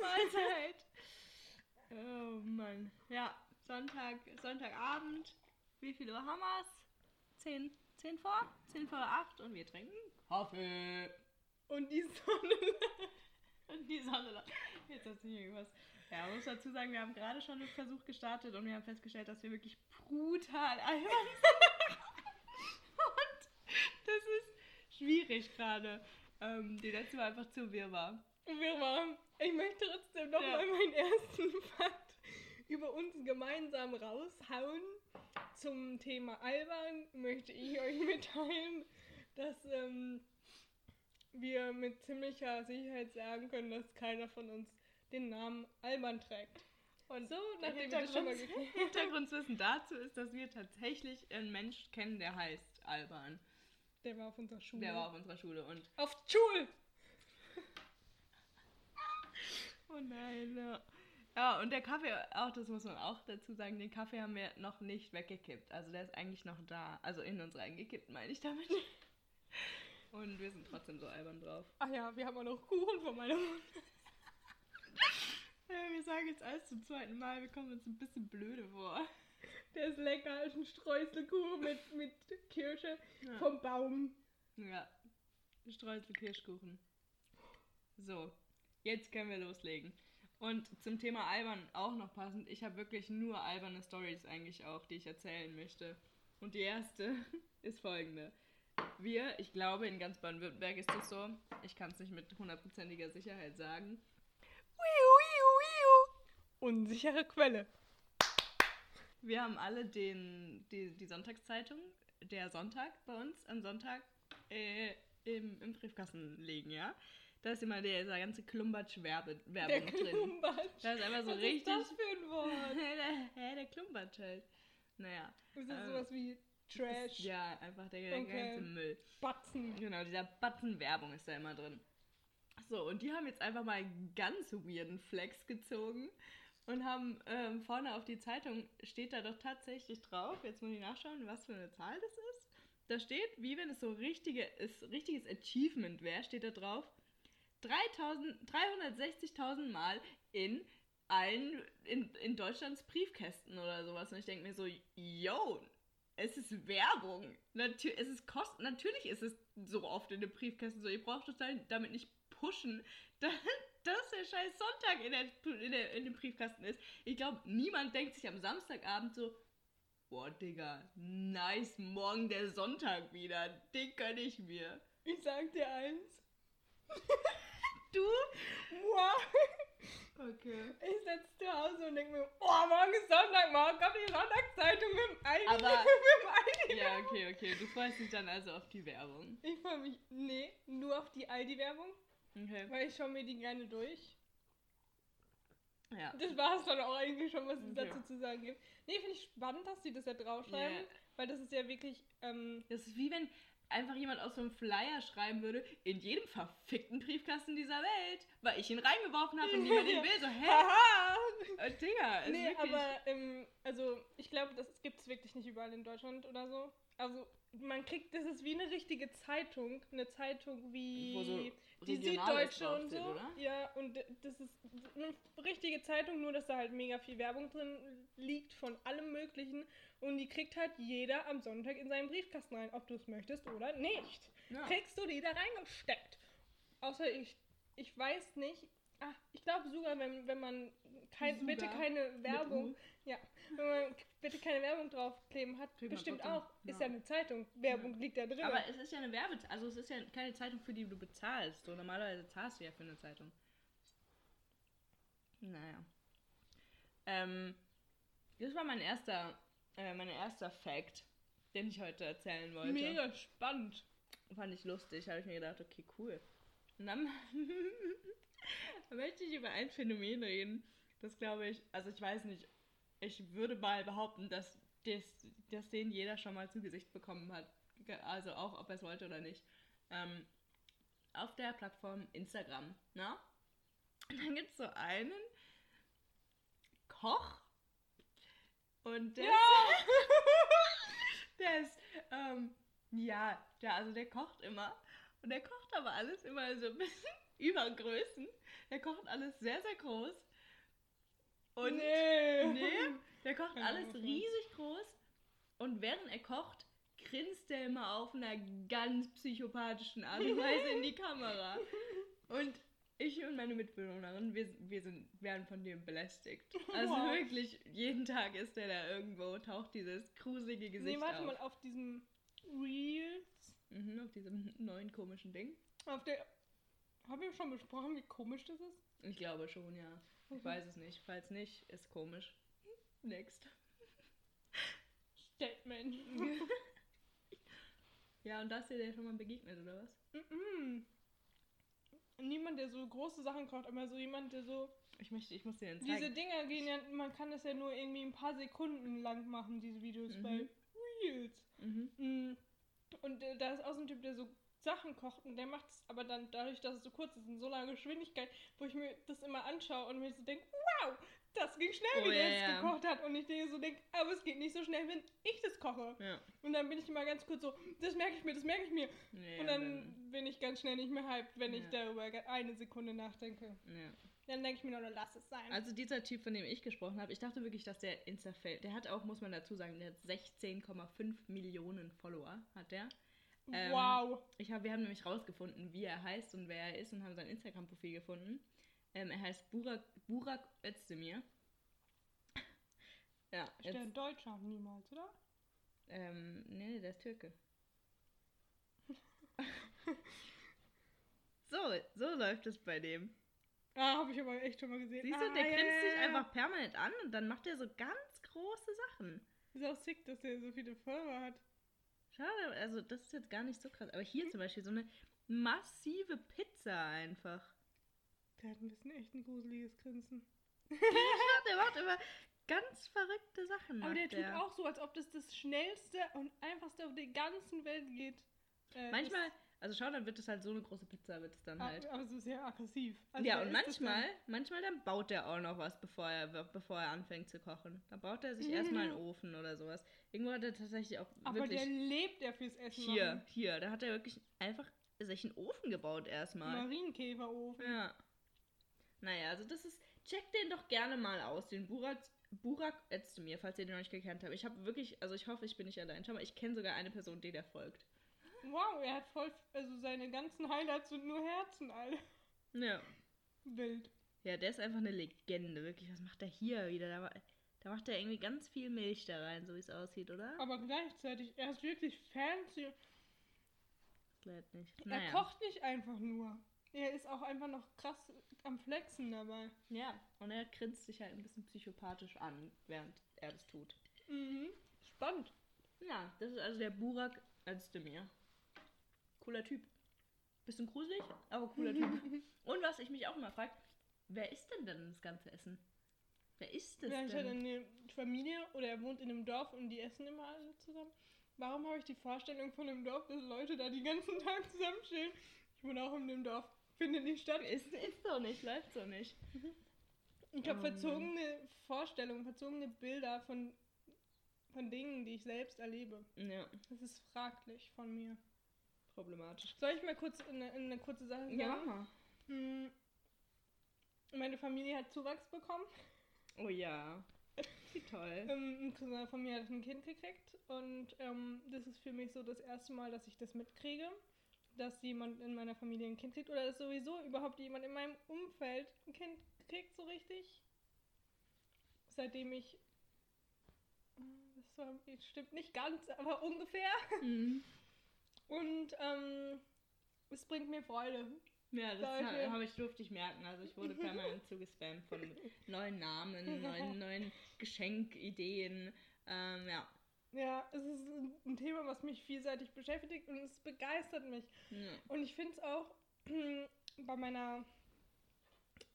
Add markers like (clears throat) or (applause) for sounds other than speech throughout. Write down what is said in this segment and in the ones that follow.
Mahlzeit. Oh Mann. Ja, Sonntag, Sonntagabend. Wie viel Uhr haben wir's? Zehn, zehn vor? Zehn vor acht und wir trinken Kaffee. Und die Sonne. (laughs) Und die Sonne. Jetzt hat sich irgendwas. Ja, man muss dazu sagen, wir haben gerade schon einen Versuch gestartet und wir haben festgestellt, dass wir wirklich brutal albern sind. (laughs) Und das ist schwierig gerade. Ähm, die letzte war einfach zu wirrwarr. Wirrwarr. Ich möchte trotzdem noch Ja. meinen ersten (laughs) Fakt über uns gemeinsam raushauen. Zum Thema Albern möchte ich euch mitteilen, dass ähm, wir mit ziemlicher Sicherheit sagen können, dass keiner von uns den Namen Alban trägt. Und So, nachdem wir das schon mal geklärt haben. (laughs) Hintergrundwissen dazu ist, dass wir tatsächlich einen Mensch kennen, der heißt Alban. Der war auf unserer Schule. Der war auf unserer Schule und auf Schul! Oh nein, ja. Ja, und der Kaffee, auch das muss man auch dazu sagen, den Kaffee haben wir noch nicht weggekippt. Also der ist eigentlich noch da. Also in uns reingekippt, meine ich damit. (laughs) Und wir sind trotzdem so albern drauf. Ach ja, wir haben auch noch Kuchen von meiner Mutter. (laughs) Ja, wir sagen jetzt alles zum zweiten Mal, wir kommen uns ein bisschen blöde vor. Der ist lecker, ist ein Streuselkuchen mit, mit Kirsche Ja. vom Baum. Ja, Streusel Kirschkuchen. So, jetzt können wir loslegen. Und zum Thema albern auch noch passend, ich habe wirklich nur alberne Stories eigentlich auch, die ich erzählen möchte. Und die erste (laughs) ist folgende. Wir, ich glaube, in ganz Baden-Württemberg ist das so, ich kann es nicht mit hundertprozentiger Sicherheit sagen, Unsichere Quelle. wir haben alle den, die, die Sonntagszeitung, der Sonntag bei uns am Sonntag äh, im, im Briefkasten liegen, ja. Da ist immer der, dieser ganze Klumbatsch-Werbung Der drin. Klumbatsch. Da ist einfach so Was richtig. ist das für ein Wort? (laughs) der, ja, der Klumbatsch halt. Naja. Ist das ähm, sowas wie Trash, Ja, einfach der, der Okay. ganze Müll. Batzen? Genau, dieser Batzen Werbung ist da immer drin. So, und die haben jetzt einfach mal einen ganz weirden Flex gezogen und haben ähm, vorne auf die Zeitung, steht da doch tatsächlich drauf, jetzt muss ich nachschauen, was für eine Zahl das ist. Da steht, wie wenn es so richtige, ist, richtiges Achievement wäre, steht da drauf, 3000 360.000 Mal in allen, in, in Deutschlands Briefkästen oder sowas. Und ich denke mir so, yo, es ist Werbung. Natür es ist kost Natürlich ist es so oft in den Briefkästen so. Ihr braucht total damit nicht pushen, (laughs) da- dass der scheiß Sonntag in, der, in, der, in dem Briefkasten ist. Ich glaube, niemand denkt sich am Samstagabend so, boah, Digga, nice, morgen der Sonntag wieder. Den gönn ich mir. Ich sag dir eins. Du? Moi. Okay. Ich sitze zu Hause und denke mir, oh, morgen ist Sonntag, morgen kommt die Sonntagszeitung mit dem Aldi. Aber- mit dem Aldi. Ja, okay, okay. Du freust dich dann also auf die Werbung. Ich freue mich, nee, nur auf die Aldi-Werbung, Okay. weil ich schaue mir die gerne durch. Ja. Das war es dann auch eigentlich schon, was es Okay. dazu zu sagen gibt. Nee, finde ich spannend, dass sie das da draufschreiben, Ja. weil das ist ja wirklich, ähm, Das ist wie wenn einfach jemand aus so einem Flyer schreiben würde, in jedem verfickten Briefkasten dieser Welt, weil ich ihn reingeworfen habe und (laughs) niemand ihn will. So, hä? haha! Äh, Digga, ist Nee, wirklich... aber, ähm, also, ich glaube, das gibt es wirklich nicht überall in Deutschland oder so. Also, man kriegt, das ist wie eine richtige Zeitung, eine Zeitung wie so die Süddeutsche und so. oder? Ja, und das ist eine richtige Zeitung, nur dass da halt mega viel Werbung drin liegt von allem Möglichen. Und die kriegt halt jeder am Sonntag in seinen Briefkasten rein, ob du es möchtest oder nicht. Ja. Kriegst du die da reingesteckt. Außer ich, ich weiß nicht. Ah, ich glaube sogar, wenn, wenn man kein, Sogar? bitte keine Werbung, ja, wenn man bitte keine Werbung draufkleben hat, Kriegt man bestimmt auch. Ist ja. ja eine Zeitung. Werbung liegt da drin. Aber es ist ja eine Werbe... Also es ist ja keine Zeitung, für die du bezahlst. So, normalerweise zahlst du ja für eine Zeitung. Naja. Ähm, das war mein erster, äh, mein erster Fact, den ich heute erzählen wollte. Mega spannend. Fand ich lustig, habe ich mir gedacht, okay, cool. Und dann (laughs) möchte ich über ein Phänomen reden, das glaube ich, also ich weiß nicht, ich würde mal behaupten, dass, das, dass den jeder schon mal zu Gesicht bekommen hat. Also auch, ob er es wollte oder nicht. Ähm, auf der Plattform Instagram, ne? Und dann gibt es so einen Koch und der Ja! (laughs) der ist, ähm, ja, der, also der kocht immer. Und der kocht aber alles immer so ein bisschen, (laughs) Übergrößen. Der kocht alles sehr, sehr groß. Und nee. nee, der kocht alles riesig groß. Und während er kocht, grinst er immer auf einer ganz psychopathischen Art und Weise in die Kamera. (laughs) Und ich und meine Mitbewohnerin, wir, wir sind, werden von dem belästigt. (laughs) Also Wow. wirklich, jeden Tag ist der da irgendwo, taucht dieses gruselige Gesicht Nee, warte auf. mal, auf diesem Reels, Mhm, auf diesem neuen komischen Ding. auf der. Haben wir schon besprochen, wie komisch das ist? Ich glaube schon, ja. Ich Mhm. weiß es nicht. Falls nicht, ist komisch. Next. Statement. (laughs) Ja, und da ist dir der schon mal begegnet, oder was? Mhm. Niemand, der so große Sachen kocht, aber so jemand, der so. Ich möchte, ich muss dir den Diese zeigen. Dinger gehen ja, man kann das ja nur irgendwie ein paar Sekunden lang machen, diese Videos Mhm. bei Reels. Mhm. Mm. Und äh, da ist auch so ein Typ, der so Sachen kocht und der macht es aber dann dadurch, dass es so kurz ist, in so einer Geschwindigkeit, wo ich mir das immer anschaue und mir so denke, wow, das ging schnell, Oh, wie der ja, es ja. gekocht hat. Und ich denke so denk, aber es geht nicht so schnell, wenn ich das koche. Ja. Und dann bin ich immer ganz kurz so, das merke ich mir, das merke ich mir. Nee, und dann bin ich ganz schnell nicht mehr hyped, wenn ich Ja. darüber eine Sekunde nachdenke. ja. Dann denke ich mir nur, lass es sein. Also dieser Typ, von dem ich gesprochen habe, ich dachte wirklich, dass der Insta-Fail, der hat auch, muss man dazu sagen, der hat 16,5 Millionen Follower, hat der. ähm, wow. Ich hab, wir haben nämlich rausgefunden, wie er heißt und wer er ist und haben sein Instagram-Profil gefunden. Ähm, er heißt Burak, Burak Özdemir. Ja, Ist der ein Deutscher? Niemals, oder? ähm, nee, der ist Türke. (laughs) so, so läuft es bei dem. Ah, habe ich aber echt schon mal gesehen. Siehst ah, du, der ja, grinst ja, sich ja. einfach permanent an und dann macht er so ganz große Sachen. Ist auch sick, dass der so viele Follower hat. Schade, also das ist jetzt gar nicht so krass. Aber hier zum Beispiel so eine massive Pizza einfach. Der hat ein bisschen echt ein gruseliges Grinsen. Der macht immer ganz verrückte Sachen. Aber der macht tut auch so, als ob das das schnellste und einfachste auf der ganzen Welt geht. Äh, Manchmal, also schau, dann wird es halt so eine große Pizza, wird es dann das, halt. ah, aber so sehr aggressiv. Also ja, und isst das manchmal, manchmal dann baut er auch noch was, bevor er, bevor er anfängt zu kochen. Dann baut er sich erstmal einen Ofen oder sowas. Irgendwo hat er tatsächlich auch? Aber wirklich der lebt ja fürs Essen. hier, machen. hier, da hat er wirklich einfach sich einen Ofen gebaut erstmal. Marienkäferofen. Ja. Naja, also das ist. Checkt den doch gerne mal aus, den Burak, Burak Özdemir, falls ihr den noch nicht gekannt habt. Ich habe wirklich, also ich hoffe, ich bin nicht allein. Schau mal, ich kenne sogar eine Person, die der folgt. Wow, er hat voll, also seine ganzen Highlights sind nur Herzen, alle. Ja. Wild. Ja, der ist einfach eine Legende, wirklich. Was macht er hier wieder? Da, da macht er irgendwie ganz viel Milch da rein, so wie es aussieht, oder? Aber gleichzeitig, er ist wirklich fancy. Vielleicht nicht. Er Naja. kocht nicht einfach nur. Er ist auch einfach noch krass am Flexen dabei. Ja, und er grinst sich halt ein bisschen psychopathisch an, während er das tut. Mhm. Spannend. Ja, das ist also der Burak Özdemir. Cooler Typ. Bisschen gruselig, aber cooler Typ. (laughs) Und was ich mich auch immer frage, wer ist denn denn das ganze Essen? Wer ist das Vielleicht hat er denn? eine Familie oder er wohnt in einem Dorf und die essen immer alle zusammen. Warum habe ich die Vorstellung von einem Dorf, dass Leute da die ganzen Tag zusammenstehen? Ich wohne auch in dem Dorf. Findet nicht statt. Ist, ist so nicht, läuft so nicht. Ich habe Oh verzogene Vorstellungen, verzogene Bilder von, von Dingen, die ich selbst erlebe. Ja, Das ist fraglich von mir. problematisch. Soll ich mal kurz eine, eine kurze Sache sagen? Ja, mach mal. Hm, Meine Familie hat Zuwachs bekommen. Oh ja. Wie toll. (laughs) Ähm, ein Cousin von mir hat ein Kind gekriegt und ähm, das ist für mich so das erste Mal, dass ich das mitkriege, dass jemand in meiner Familie ein Kind kriegt oder dass sowieso überhaupt jemand in meinem Umfeld ein Kind kriegt, so richtig. Seitdem ich. Das war, stimmt nicht ganz, aber ungefähr. Mhm. Und ähm, es bringt mir Freude. Ja, das habe ich durfte ich merken. Also ich wurde permanent (laughs) zugespammt von neuen Namen, neuen, neuen (laughs) Geschenkideen. Ähm, ja. Ja, es ist ein- Thema, was mich vielseitig beschäftigt und es begeistert mich. ja. Und ich finde es auch (clears throat) bei meiner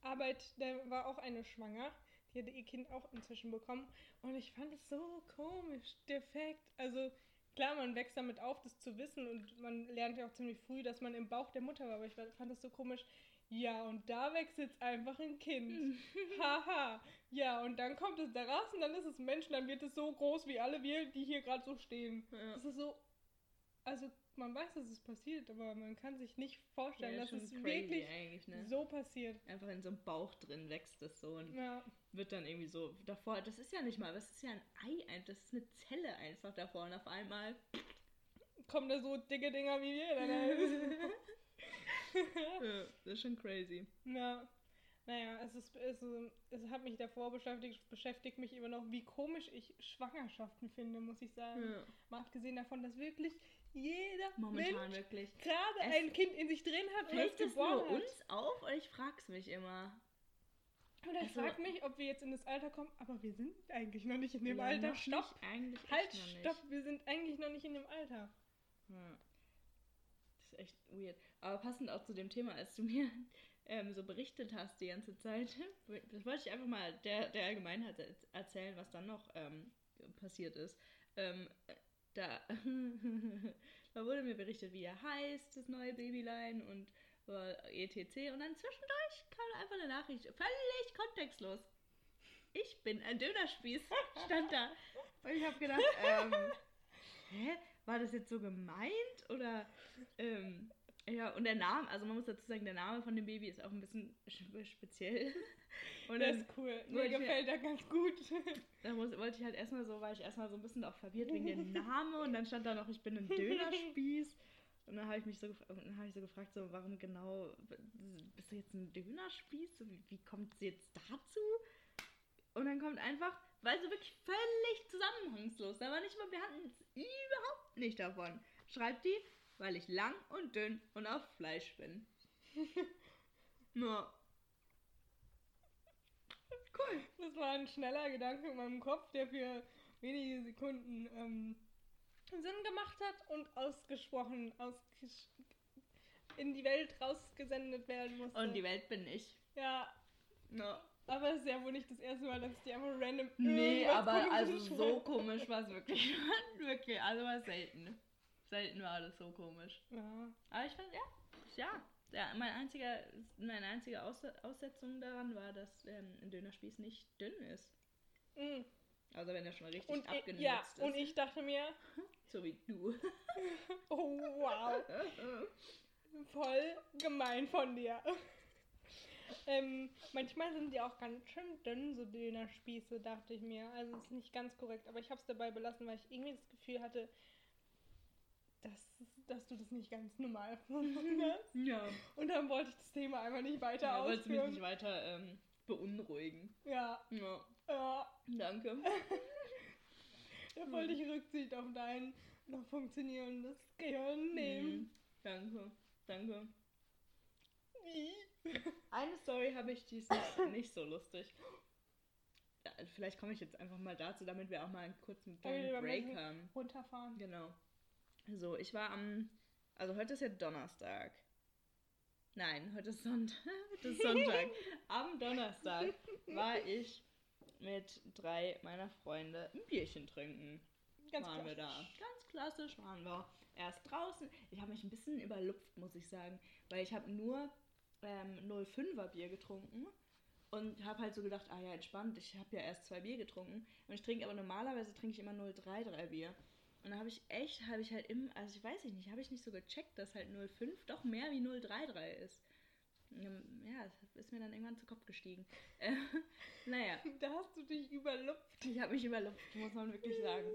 Arbeit, da war auch eine schwanger. Die hatte ihr Kind auch inzwischen bekommen. Und ich fand es so komisch, der Fakt. Also klar, man wächst damit auf, das zu wissen. Und man lernt ja auch ziemlich früh, dass man im Bauch der Mutter war. Aber ich fand das so komisch. Ja, und da wächst jetzt einfach ein Kind. (laughs) Haha. Ja, und dann kommt es da raus und dann ist es ein Mensch dann wird es so groß wie alle wir, die hier gerade so stehen. Ja. Das ist so. Also man weiß, dass es passiert, aber man kann sich nicht vorstellen, Ja, dass es wirklich ne? so passiert. Einfach in so einem Bauch drin wächst das so und Ja, wird dann irgendwie so davor. Das ist ja nicht mal, das ist ja ein Ei, das ist eine Zelle einfach davor und auf einmal. kommen da so dicke Dinger wie wir. (laughs) (laughs) Ja, das ist schon crazy. Ja. Naja, es ist, es, es hat mich davor beschäftigt, es beschäftigt mich immer noch, wie komisch ich Schwangerschaften finde, muss ich sagen. Ja. Mal abgesehen davon, dass wirklich jeder Momentan Mensch wirklich. gerade Es- ein Kind in sich drin hat und Fällt es das geboren nur hat. uns auf oder ich frag's mich immer. Und ich Also- frage mich, ob wir jetzt in das Alter kommen, aber wir sind eigentlich noch nicht in dem Ja, Alter. Stopp! Nicht, eigentlich Halt, stopp! Wir sind eigentlich noch nicht in dem Alter. Ja. Ist echt weird. Aber passend auch zu dem Thema, als du mir ähm, so berichtet hast die ganze Zeit, (laughs) das wollte ich einfach mal der, der Allgemeinheit er- erzählen, was dann noch ähm, passiert ist. Ähm, da, (laughs) da wurde mir berichtet, wie er heißt, das neue Babylein und äh, etc. Und dann zwischendurch kam einfach eine Nachricht, völlig kontextlos. Ich bin ein Dönerspieß, (laughs) stand da. Und ich habe gedacht, ähm, hä? War das jetzt so gemeint? Oder, ähm, ja, und der Name, also man muss dazu sagen, der Name von dem Baby ist auch ein bisschen spe- speziell. (laughs) Und Das ist cool. Mir gefällt er ganz gut. (laughs) da muss, wollte ich halt erstmal so, war ich erstmal so ein bisschen auch verwirrt wegen dem (laughs) Namen und dann stand da noch, ich bin ein Dönerspieß. Und dann habe ich mich so, dann habe ich so gefragt, so, warum genau bist du jetzt ein Dönerspieß? Wie, wie kommt es jetzt dazu? Und dann kommt einfach, weil so wirklich völlig zusammenhangslos. Da war nicht mal, wir hatten es überhaupt nicht davon. Schreibt die, weil ich lang und dünn und auf Fleisch bin. (laughs) ja. Cool. Das war ein schneller Gedanke in meinem Kopf, der für wenige Sekunden ähm, Sinn gemacht hat und ausgesprochen, ausges in die Welt rausgesendet werden musste. Und die Welt bin ich. ja, Ja. Aber es ist ja wohl nicht das erste Mal, dass ich dir einfach random Nee, aber also so komisch war es wirklich. (laughs) wirklich, also war selten. Selten war das so komisch. Ja. Aber ich fand, ja, ja. ja mein einziger, meine einzige Aus Aussetzung daran war, dass ähm, ein Dönerspieß nicht dünn ist. Mm. Also wenn er schon richtig Und, ich, abgenutzt ja, ist. und ich dachte mir, (laughs) so wie du. (laughs) oh wow, voll gemein von dir. Ähm, manchmal sind die auch ganz schön dünn, so Dönerspieße, dachte ich mir. Also ist nicht ganz korrekt, aber ich habe es dabei belassen, weil ich irgendwie das Gefühl hatte, dass, dass du das nicht ganz normal gefunden (laughs) hast. ja. Und dann wollte ich das Thema einfach nicht weiter ja wolltest du mich ausführen. nicht weiter ähm, beunruhigen. Ja, Ja, ja, danke. (laughs) da wollte ich Rücksicht auf dein noch funktionierendes Gehirn nehmen. Mhm. Danke, danke. Wie? Eine Story habe ich, die ist nicht, nicht so lustig. Ja, vielleicht komme ich jetzt einfach mal dazu, damit wir auch mal einen kurzen kleinen Break haben. Runterfahren. Genau. So, ich war am. Also heute ist ja Donnerstag. Nein, heute ist Sonntag. (laughs) heute ist Sonntag. am Donnerstag war ich mit drei meiner Freunde ein Bierchen trinken. Ganz waren wir da. klassisch. Ganz klassisch waren wir erst draußen. Ich habe mich ein bisschen überlupft, muss ich sagen, weil ich habe nur ähm, 05er Bier getrunken und habe halt so gedacht, ah ja, entspannt, ich habe ja erst zwei Bier getrunken und ich trinke aber normalerweise trinke ich immer 033 Bier. Und da habe ich echt, habe ich halt im, also ich weiß nicht, habe ich nicht so gecheckt, dass halt 05 doch mehr wie 033 ist. Ähm, Ja, das ist mir dann irgendwann zu Kopf gestiegen. (laughs) Äh, naja, (laughs) Da hast du dich überlupft. ich habe mich überlupft, muss man wirklich sagen.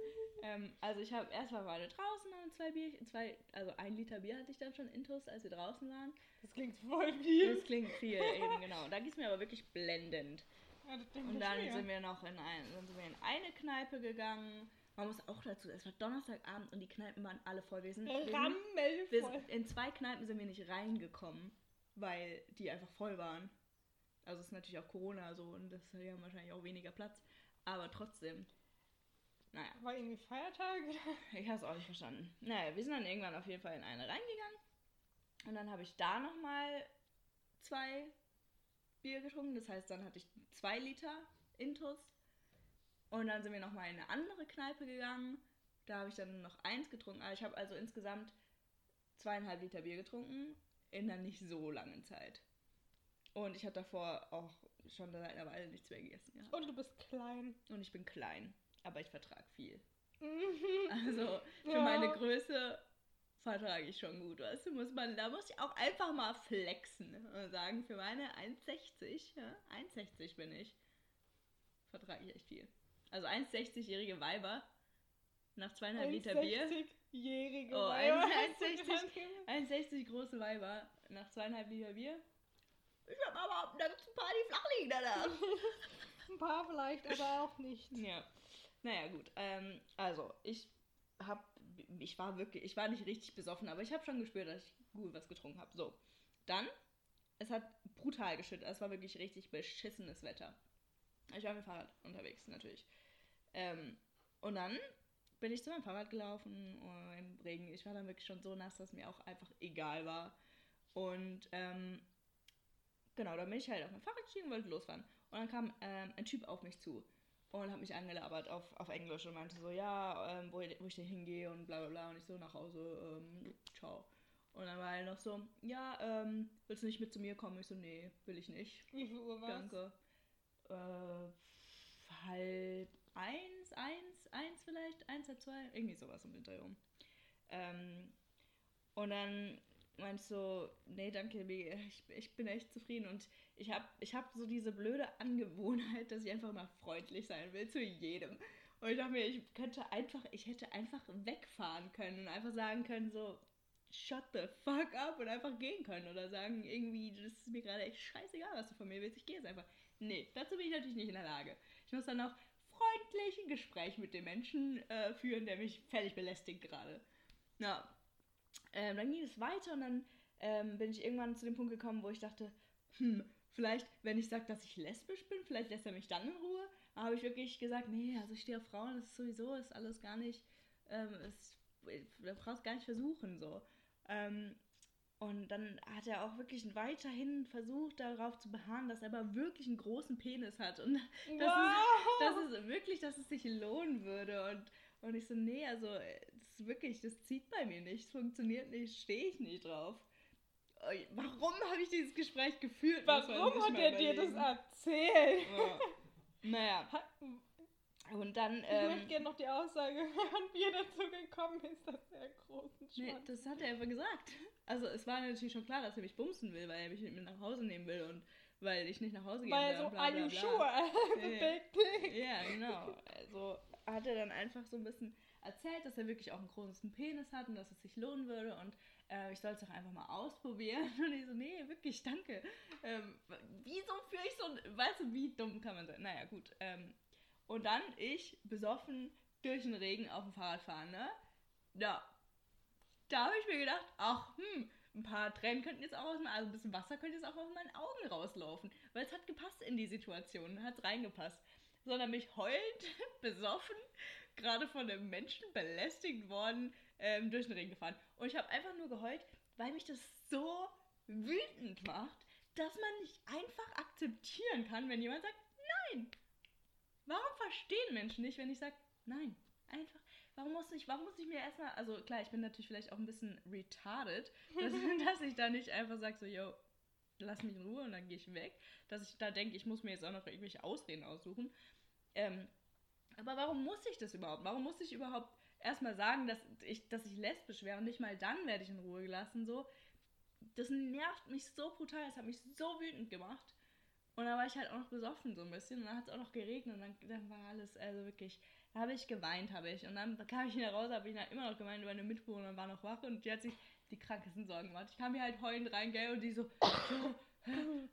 Ähm, also ich habe erstmal wir draußen und zwei Bier, zwei, also ein Liter Bier hatte ich dann schon intus, als wir draußen waren. Das klingt voll viel. Das klingt viel eben, genau. Da ging es mir aber wirklich blendend. Ja, Und dann mir. sind wir noch in, ein, sind wir in eine Kneipe gegangen. Man muss auch dazu, es war Donnerstagabend und die Kneipen waren alle voll. Wir sind, wir sind, in zwei Kneipen sind wir nicht reingekommen, weil die einfach voll waren. Also es ist natürlich auch Corona so und das hat ja wahrscheinlich auch weniger Platz. Aber trotzdem. Naja. War irgendwie Feiertag? (laughs) Ich habe es auch nicht verstanden. Naja, wir sind dann irgendwann auf jeden Fall in eine reingegangen. Und dann habe ich da nochmal zwei Bier getrunken. Das heißt, dann hatte ich zwei Liter Intus. Und dann sind wir nochmal in eine andere Kneipe gegangen. Da habe ich dann noch eins getrunken. Aber ich habe also insgesamt zweieinhalb Liter Bier getrunken in einer nicht so langen Zeit. Und ich hatte davor auch schon seit einer Weile nichts mehr gegessen gehabt. Und du bist klein. Und ich bin klein, aber ich vertrage viel. Mhm. Also für Ja. meine Größe vertrage ich schon gut, weißt du, muss man, da muss ich auch einfach mal flexen und sagen, für meine 1,60, ja, 1,60 bin ich, vertrage ich echt viel. Also 1,60-jährige Weiber nach zweieinhalb Liter Bier. 1,60-jährige Oh, Weiber. 1,60 1,60 (laughs) große Weiber nach zweieinhalb Liter Bier. Ich hab aber da gibt's ein paar, die flach liegen danach. (laughs) Ein paar vielleicht, aber auch nicht. Ja. Naja, gut. Ähm, also, ich hab, ich war wirklich, ich war nicht richtig besoffen, aber ich habe schon gespürt, dass ich gut was getrunken habe. So. Dann, es hat brutal geschüttet. Es war wirklich richtig beschissenes Wetter. Ich war mit dem Fahrrad unterwegs, natürlich. Ähm, und dann bin ich zu meinem Fahrrad gelaufen im Regen. Ich war dann wirklich schon so nass, dass mir auch einfach egal war. Und ähm, genau, dann bin ich halt auf mein Fahrrad gestiegen und wollte losfahren. Und dann kam ähm, ein Typ auf mich zu und hat mich angelabert auf, auf Englisch und meinte so, ja, ähm, wo, wo ich denn hingehe und bla bla bla. Und ich so, nach Hause, ähm, ciao. Und dann war er noch so, ja, ähm, willst du nicht mit zu mir kommen? Ich so, nee, will ich nicht. Wie viel Uhr war's? Danke. Äh, halb eins, eins, eins vielleicht, eins, halb zwei, irgendwie sowas um den Dreh rum. Ähm, und dann meinst du, nee, danke, ich, ich bin echt zufrieden und ich habe ich hab so diese blöde Angewohnheit, dass ich einfach mal freundlich sein will zu jedem. Und ich dachte mir, ich könnte einfach, ich hätte einfach wegfahren können und einfach sagen können, so, shut the fuck up und einfach gehen können oder sagen, irgendwie, das ist mir gerade echt scheißegal, was du von mir willst, ich gehe jetzt einfach. Nee, dazu bin ich natürlich nicht in der Lage. Ich muss dann auch freundlich ein Gespräch mit dem Menschen äh, führen, der mich völlig belästigt gerade. Ja, ähm, dann ging es weiter und dann ähm, bin ich irgendwann zu dem Punkt gekommen, wo ich dachte, hm, vielleicht, wenn ich sage, dass ich lesbisch bin, vielleicht lässt er mich dann in Ruhe. Da habe ich wirklich gesagt, nee, also ich stehe auf Frauen, das ist sowieso, ist alles gar nicht, ähm, ist, du brauchst gar nicht versuchen, so. Ähm, und dann hat er auch wirklich weiterhin versucht, darauf zu beharren, dass er aber wirklich einen großen Penis hat und das wow. dass es wirklich, dass es sich lohnen würde. Und, und ich so, nee, also das ist wirklich, das zieht bei mir nicht, es funktioniert nicht, stehe ich nicht drauf. Warum habe ich dieses Gespräch geführt? Warum hat er dir das erzählt? Ja. Naja, und dann, Ich ähm, möchte gerne noch die Aussage (laughs) hören, wie er dazu gekommen ist, dass er einen großen nee, Schwanz das hat er einfach gesagt. Also es war natürlich schon klar, dass er mich bumsen will, weil er mich mit mir nach Hause nehmen will und weil ich nicht nach Hause gehen Weil will. er so, und bla, are bla, you bla. sure? (laughs) Ja. Ja, genau. Also hat er dann einfach so ein bisschen erzählt, dass er wirklich auch einen großen Penis hat und dass es sich lohnen würde und äh, ich soll es doch einfach mal ausprobieren. (laughs) Und ich so, nee, wirklich, danke. Ähm, wieso führe ich so ein, weißt du, wie dumm kann man sein? Naja, gut. Ähm, und dann ich besoffen durch den Regen auf dem Fahrrad fahren, ne? Ja. Da habe ich mir gedacht, ach, hm, ein paar Tränen könnten jetzt auch aus meinen, also ein bisschen Wasser könnte jetzt auch aus meinen Augen rauslaufen. Weil es hat gepasst in die Situation, hat reingepasst. Sondern mich heulend, (laughs) besoffen, gerade von einem Menschen belästigt worden, ähm, durch den Regen gefahren. Und ich habe einfach nur geheult, weil mich das so wütend macht, dass man nicht einfach akzeptieren kann, wenn jemand sagt, nein. Warum verstehen Menschen nicht, wenn ich sage, nein? Einfach, warum muss ich, warum muss ich mir erstmal, also klar, ich bin natürlich vielleicht auch ein bisschen retarded, (laughs) dass, dass ich da nicht einfach sage, so, yo, lass mich in Ruhe und dann gehe ich weg. Dass ich da denke, ich muss mir jetzt auch noch irgendwelche Ausreden aussuchen. Ähm, aber warum muss ich das überhaupt? Warum muss ich überhaupt erstmal sagen, dass ich, dass ich lesbisch wäre und nicht mal dann werde ich in Ruhe gelassen? So, das nervt mich so brutal, das hat mich so wütend gemacht. Und dann war ich halt auch noch besoffen so ein bisschen und dann hat es auch noch geregnet und dann, dann war alles, also wirklich, da habe ich geweint, habe ich. Und dann kam ich wieder raus, habe ich immer noch geweint, meine Mitbewohnerin war noch wach und die hat sich die krankesten Sorgen gemacht. Ich kam hier halt heulend rein, gell, und die so, so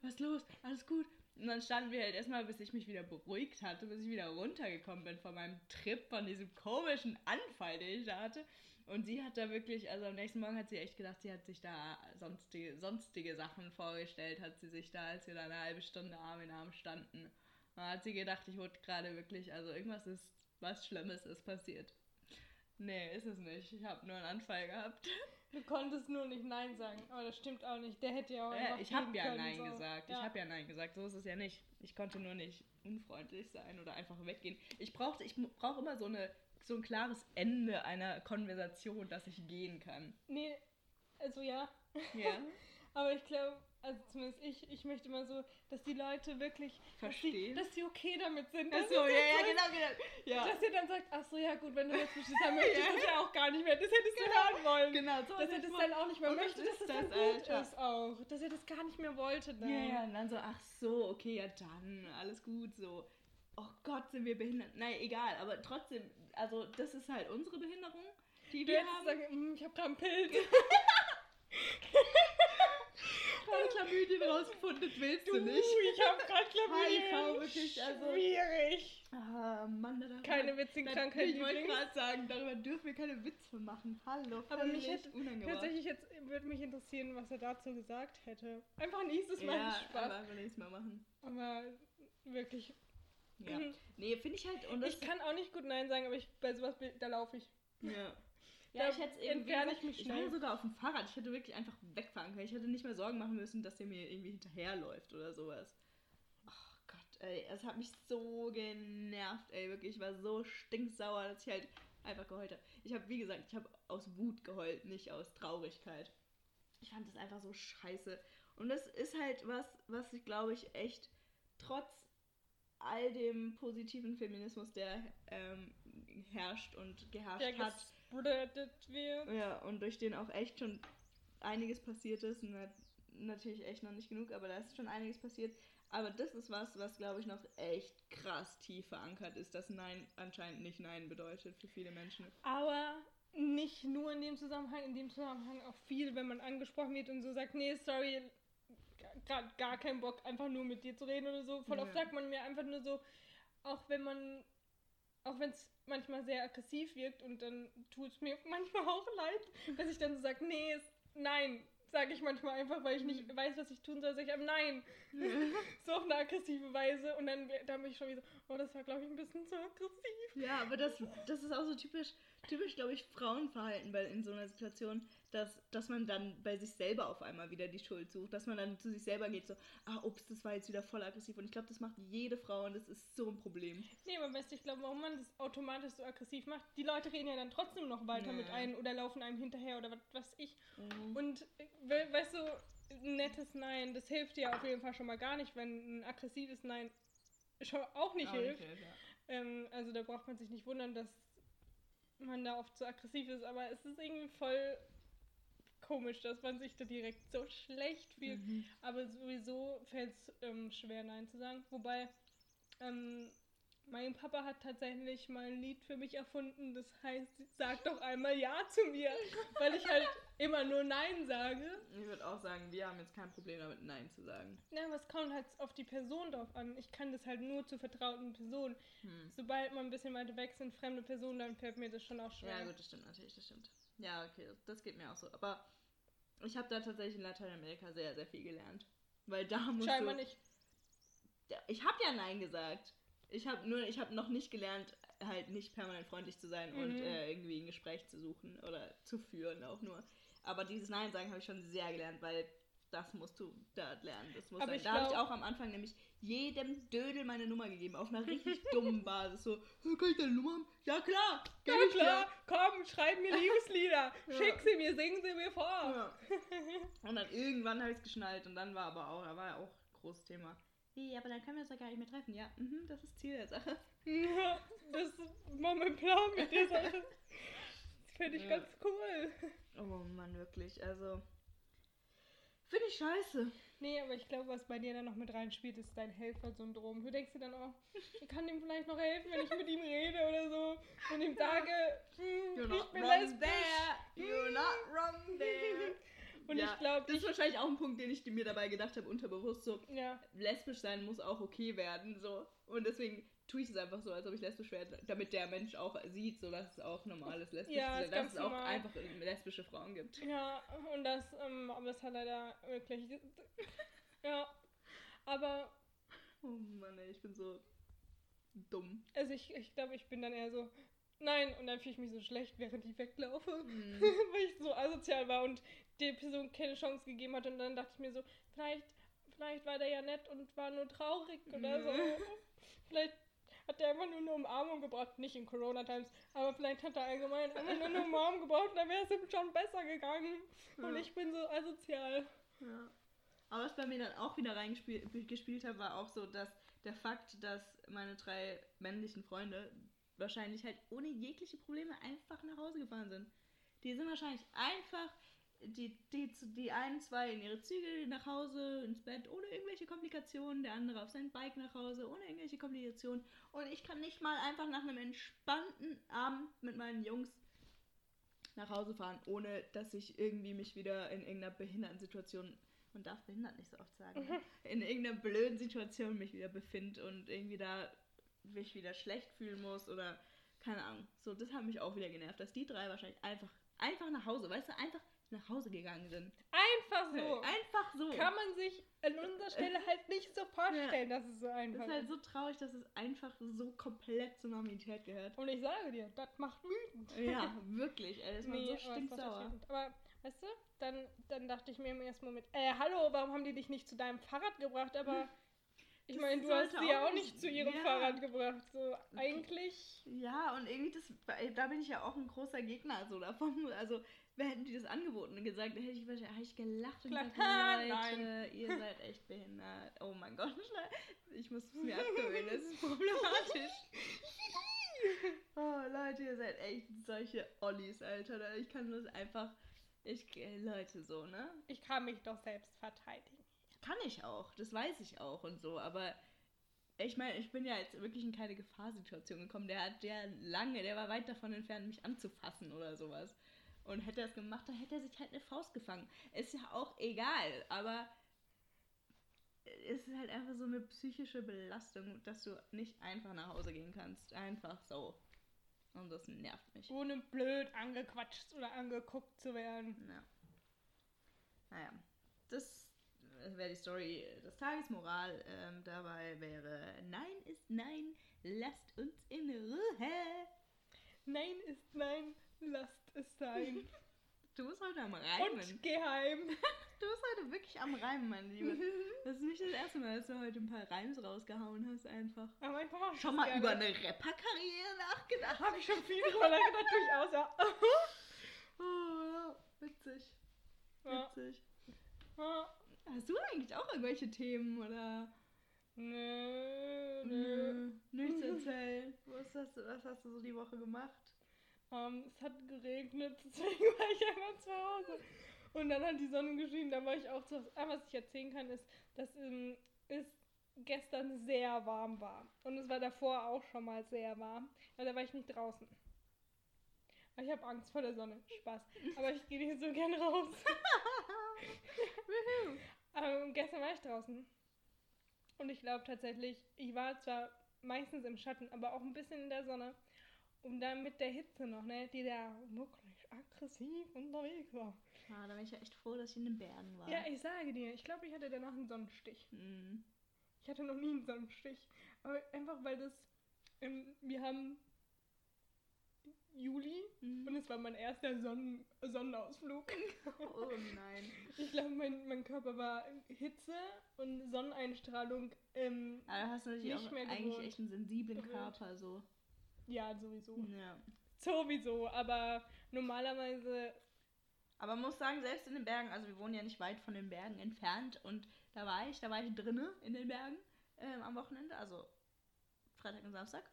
was ist los? Alles gut? Und dann standen wir halt erstmal, bis ich mich wieder beruhigt hatte, bis ich wieder runtergekommen bin von meinem Trip, von diesem komischen Anfall, den ich da hatte. Und sie hat da wirklich, also am nächsten Morgen hat sie echt gedacht, sie hat sich da sonstige, sonstige Sachen vorgestellt, hat sie sich da, als wir da eine halbe Stunde Arm in Arm standen. Da hat sie gedacht, ich wurde gerade wirklich, also irgendwas ist, was Schlimmes ist passiert. Nee, ist es nicht. Ich habe nur einen Anfall gehabt. Du konntest nur nicht Nein sagen, aber das stimmt auch nicht. Der hätte ja auch Äh, ich habe ja können, Nein so. gesagt. Ich Ja. habe ja Nein gesagt. So ist es ja nicht. Ich konnte nur nicht unfreundlich sein oder einfach weggehen. Ich brauchte, ich brauche immer so eine so ein klares Ende einer Konversation, dass ich gehen kann. Nee, also ja. Ja. (laughs) Aber ich glaube, also zumindest ich, ich möchte mal so, dass die Leute wirklich Verstehen. Dass, sie, dass sie okay damit sind. Ach Dass so, ja, dann ja, so- genau, genau. Ja, Dass ihr dann sagt, ach so, ja gut, wenn du lesbisch bist, dann möchte ich das ja auch gar nicht mehr. Das hättest du hören wollen. genau. So Dass ihr das dann auch nicht mehr möchtet, dass ist dann das, gut Alter? ist auch. Dass ihr das gar nicht mehr wolltet dann. Ja, ja, und dann so, ach so, okay, ja dann, alles gut, so. Oh Gott, sind wir behindert. Nein, egal, aber trotzdem, also das ist halt unsere Behinderung, die Du wir haben. sagen, "Hm, ich habe gerade einen Pilz. (laughs) (laughs) Keine Chlamydien rausgefunden, willst du, Du, nicht. ich habe gerade Chlamydien. HIV, wirklich, also- Schwierig. Ah, Mann, da Keine witzigen Krankheiten Ich wollte gerade sagen, darüber dürfen wir keine Witze machen. Hallo, Aber mich hätte unangebracht. tatsächlich jetzt würde mich interessieren, was er dazu gesagt hätte. Einfach nächstes Mal ja, Spaß. aber beim nächsten Mal machen. Aber wirklich. Ja. Mhm. Nee, finde ich halt, und Ich kann auch nicht gut Nein sagen, aber ich, bei sowas da laufe ich. Ja. Ja, ich hätte entferne ich mich ich war schnell. sogar auf dem Fahrrad. Ich hätte wirklich einfach wegfahren können. Ich hätte nicht mehr Sorgen machen müssen, dass der mir irgendwie hinterherläuft oder sowas. Oh Gott, ey, es hat mich so genervt, ey, wirklich. Ich war so stinksauer, dass ich halt einfach geheult habe. Ich habe, wie gesagt, ich habe aus Wut geheult, nicht aus Traurigkeit. Ich fand das einfach so scheiße. Und das ist halt was, was ich glaube ich echt trotz all dem positiven Feminismus, der ähm, herrscht und geherrscht Der hat, gespreadet wird. ja, und durch den auch echt schon einiges passiert ist. Na, natürlich echt noch nicht genug, aber da ist schon einiges passiert. Aber das ist was, was glaube ich noch echt krass tief verankert ist, dass Nein anscheinend nicht Nein bedeutet für viele Menschen. Aber nicht nur in dem Zusammenhang, in dem Zusammenhang auch viel, wenn man angesprochen wird und so sagt, nee, sorry, gerade gar keinen Bock, einfach nur mit dir zu reden oder so. Voll oft Ja. sagt man mir einfach nur so, auch wenn man, auch wenn es manchmal sehr aggressiv wirkt und dann tut es mir (laughs) manchmal auch leid, dass ich dann so sage, nee, es- nein, sage ich manchmal einfach, weil ich nicht Mhm. weiß, was ich tun soll, sage ich aber nein. (laughs) so auf eine aggressive Weise und dann, dann bin ich schon wieder so, oh, das war glaube ich ein bisschen zu aggressiv. Ja, aber das, das ist auch so typisch, typisch glaube ich, Frauenverhalten weil in so einer Situation, dass, dass man dann bei sich selber auf einmal wieder die Schuld sucht, dass man dann zu sich selber geht, so, ah, ups, das war jetzt wieder voll aggressiv. Und ich glaube, das macht jede Frau und das ist so ein Problem. Nee, aber weißt du, ich glaube, warum man das automatisch so aggressiv macht, die Leute reden ja dann trotzdem noch weiter Ja. mit einem oder laufen einem hinterher oder was weiß ich. Mhm. Und we weißt du, ein nettes Nein, das hilft dir auf jeden Fall schon mal gar nicht, wenn ein aggressives Nein schon auch nicht Auch hilft. nicht ja. Ähm, also da braucht man sich nicht wundern, dass man da oft so aggressiv ist, aber es ist irgendwie voll komisch, dass man sich da direkt so schlecht fühlt. Mhm. Aber sowieso fällt es ähm, schwer, Nein zu sagen. Wobei, ähm, mein Papa hat tatsächlich mal ein Lied für mich erfunden, das heißt, sag doch einmal Ja zu mir, weil ich halt immer nur Nein sage. Ich würde auch sagen, wir haben jetzt kein Problem damit, Nein zu sagen. Ja, aber es kommt halt auf die Person drauf an. Ich kann das halt nur zu vertrauten Personen. Hm. Sobald man ein bisschen weiter weg sind, fremde Personen, dann fällt mir das schon auch schwer. Ja, gut, das stimmt natürlich, das stimmt. Ja, okay, das, geht mir auch so. Aber ich habe da tatsächlich in Lateinamerika sehr, sehr viel gelernt. Weil da musst Scheinbar du... nicht. Ich habe ja Nein gesagt. Ich habe nur, ich habe noch nicht gelernt, halt nicht permanent freundlich zu sein und Mhm. äh, irgendwie ein Gespräch zu suchen oder zu führen auch nur. Aber dieses Nein sagen habe ich schon sehr gelernt, weil das musst du da lernen. Das muss Aber sein. Da habe ich auch am Anfang nämlich jedem Dödel meine Nummer gegeben, auf einer richtig (laughs) dummen Basis. So, "Hey, kann ich deine Nummer haben? Ja klar, Ja ich dir." klar, komm, schreib mir (laughs) Liebeslieder. Ja. Schick sie mir, singen sie mir vor. Ja. (laughs) Und dann irgendwann habe ich es geschnallt und dann war aber auch, da war ja auch ein großes Thema. Nee, aber dann können wir uns ja gar nicht mehr treffen. Ja, mhm, das ist Ziel der Sache. Ja, das war mein Plan mit der Sache. Das finde ich Ja. ganz cool. Oh Mann, wirklich. Also. Finde ich scheiße. Nee, aber ich glaube, was bei dir dann noch mit reinspielt, ist dein Helfersyndrom. Du denkst dir dann auch, ich kann ihm vielleicht noch helfen, wenn ich mit ihm rede oder so. Und ihm sage, You're ich bin wrong there. You're not wrong there. (laughs) Und ja, ich glaube, das ist wahrscheinlich auch ein Punkt, den ich mir dabei gedacht habe, unterbewusst. So, ja, lesbisch sein muss auch okay werden. So. Und deswegen tue ich es einfach so, als ob ich lesbisch wäre, damit der Mensch auch sieht, so dass es auch normal ist, lesbisch Ja, ist. Dass es auch normal. einfach lesbische Frauen gibt. ja, und das, ähm, aber es hat leider wirklich, (laughs) ja, aber Oh Mann, ey, ich bin so dumm. Also ich, ich glaube, ich bin dann eher so, nein, und dann fühle ich mich so schlecht, während ich weglaufe, Mhm. (laughs) weil ich so asozial war und der Person keine Chance gegeben hat und dann dachte ich mir so, vielleicht, vielleicht war der ja nett und war nur traurig oder so. Mhm. (laughs) Vielleicht hat der einfach nur eine Umarmung gebraucht, nicht in Corona-Times, aber vielleicht hat er allgemein einfach nur eine Umarmung gebraucht und dann wäre es ihm schon besser gegangen. Und Ja. ich bin so asozial. Ja. Aber was bei mir dann auch wieder reingespielt hat, war auch so, dass der Fakt, dass meine drei männlichen Freunde wahrscheinlich halt ohne jegliche Probleme einfach nach Hause gefahren sind. Die sind wahrscheinlich einfach die, die, die einen zwei in ihre Züge nach Hause, ins Bett, ohne irgendwelche Komplikationen, der andere auf sein Bike nach Hause, ohne irgendwelche Komplikationen. Und ich kann nicht mal einfach nach einem entspannten Abend mit meinen Jungs nach Hause fahren, ohne dass ich irgendwie mich wieder in irgendeiner behinderten Situation, man darf behindert nicht so oft sagen, ne? in irgendeiner blöden Situation mich wieder befinde und irgendwie da mich wieder schlecht fühlen muss oder keine Ahnung. So, das hat mich auch wieder genervt, dass die drei wahrscheinlich einfach, einfach nach Hause, weißt du, einfach nach Hause gegangen sind. Einfach so. Einfach so. Kann man sich an unserer Stelle (laughs) halt nicht so vorstellen, ja. dass es so einfach ist. Das ist halt so traurig, dass es einfach so komplett zur Normalität gehört. Und ich sage dir, das macht wütend. Ja, (laughs) wirklich. Ey, das nee, war so stinksauer. Aber, weißt du, dann, dann dachte ich mir im ersten Moment, äh, hallo, warum haben die dich nicht zu deinem Fahrrad gebracht? Aber ich meine, du hast sie ja auch nicht zu ihrem ja. Fahrrad gebracht. So, eigentlich. Ja, und irgendwie, das, da bin ich ja auch ein großer Gegner also davon. Also, wer hätten die das angeboten und gesagt, da hätte ich wahrscheinlich ich gelacht und gesagt, Leute, (laughs) nein. ihr seid echt behindert. Oh mein Gott, (laughs) ich muss es mir abgewöhnen, das ist (laughs) problematisch. oh, Leute, ihr seid echt solche Ollis, Alter. Ich kann das einfach. Ich, Leute, so, ne? Ich kann mich doch selbst verteidigen. Kann ich auch, das weiß ich auch und so, aber ich meine, ich bin ja jetzt wirklich in keine Gefahrsituation gekommen. Der hat ja lange, der war weit davon entfernt, mich anzufassen oder sowas. Und hätte er es gemacht, dann hätte er sich halt eine Faust gefangen. Ist ja auch egal, aber es ist halt einfach so eine psychische Belastung, dass du nicht einfach nach Hause gehen kannst. Einfach so. Und das nervt mich. Ohne blöd angequatscht oder angeguckt zu werden. Ja. Naja, das wäre die Story des Tages. Moral ähm, dabei wäre: Nein ist Nein, lasst uns in Ruhe. Nein ist Nein, lasst es sein. (laughs) Du bist heute am Reimen. Und geheim. (laughs) Du bist heute wirklich am Reimen, mein Lieber. (laughs) Das ist nicht das erste Mal, dass du heute ein paar Reims rausgehauen hast, einfach. Aber ich mach schon mal gerne. über eine Rapperkarriere nachgedacht. Habe ich schon viel drüber nachgedacht, durchaus, ja. oh, witzig. Witzig. Ja. Hast du eigentlich auch irgendwelche Themen oder? Nö, nö. Nichts erzählen. Was hast, du, was hast du so die Woche gemacht? Um, es hat geregnet, (laughs) deswegen war ich einfach zu Hause. Und dann hat die Sonne geschienen, da war ich auch zu Hause. Ah, was ich erzählen kann, ist, dass ähm, es gestern sehr warm war. Und es war davor auch schon mal sehr warm. Aber da war ich nicht draußen. Ich habe Angst vor der Sonne. Spaß. Aber ich gehe nicht so gern raus. (laughs) ähm, gestern war ich draußen. Und ich glaube tatsächlich, ich war zwar meistens im Schatten, aber auch ein bisschen in der Sonne. Und dann mit der Hitze noch, ne, die da wirklich aggressiv unterwegs war. Ja, da bin ich ja echt froh, dass ich in den Bergen war. Ja, ich sage dir, ich glaube, ich hatte danach einen Sonnenstich. Mhm. Ich hatte noch nie einen Sonnenstich. Aber einfach, weil das, ähm, wir haben Juli mhm. und es war mein erster Sonnen Sonnenausflug. Oh nein. (laughs) Ich glaube, mein, mein Körper war Hitze und Sonneneinstrahlung ähm, Aber hast du natürlich nicht auch mehr eigentlich echt einen sensiblen Körper so. Ja, sowieso. Ja. Sowieso, aber normalerweise. Aber man muss sagen, selbst in den Bergen, also wir wohnen ja nicht weit von den Bergen entfernt und da war ich, da war ich drinnen in den Bergen ähm, am Wochenende, also Freitag und Samstag.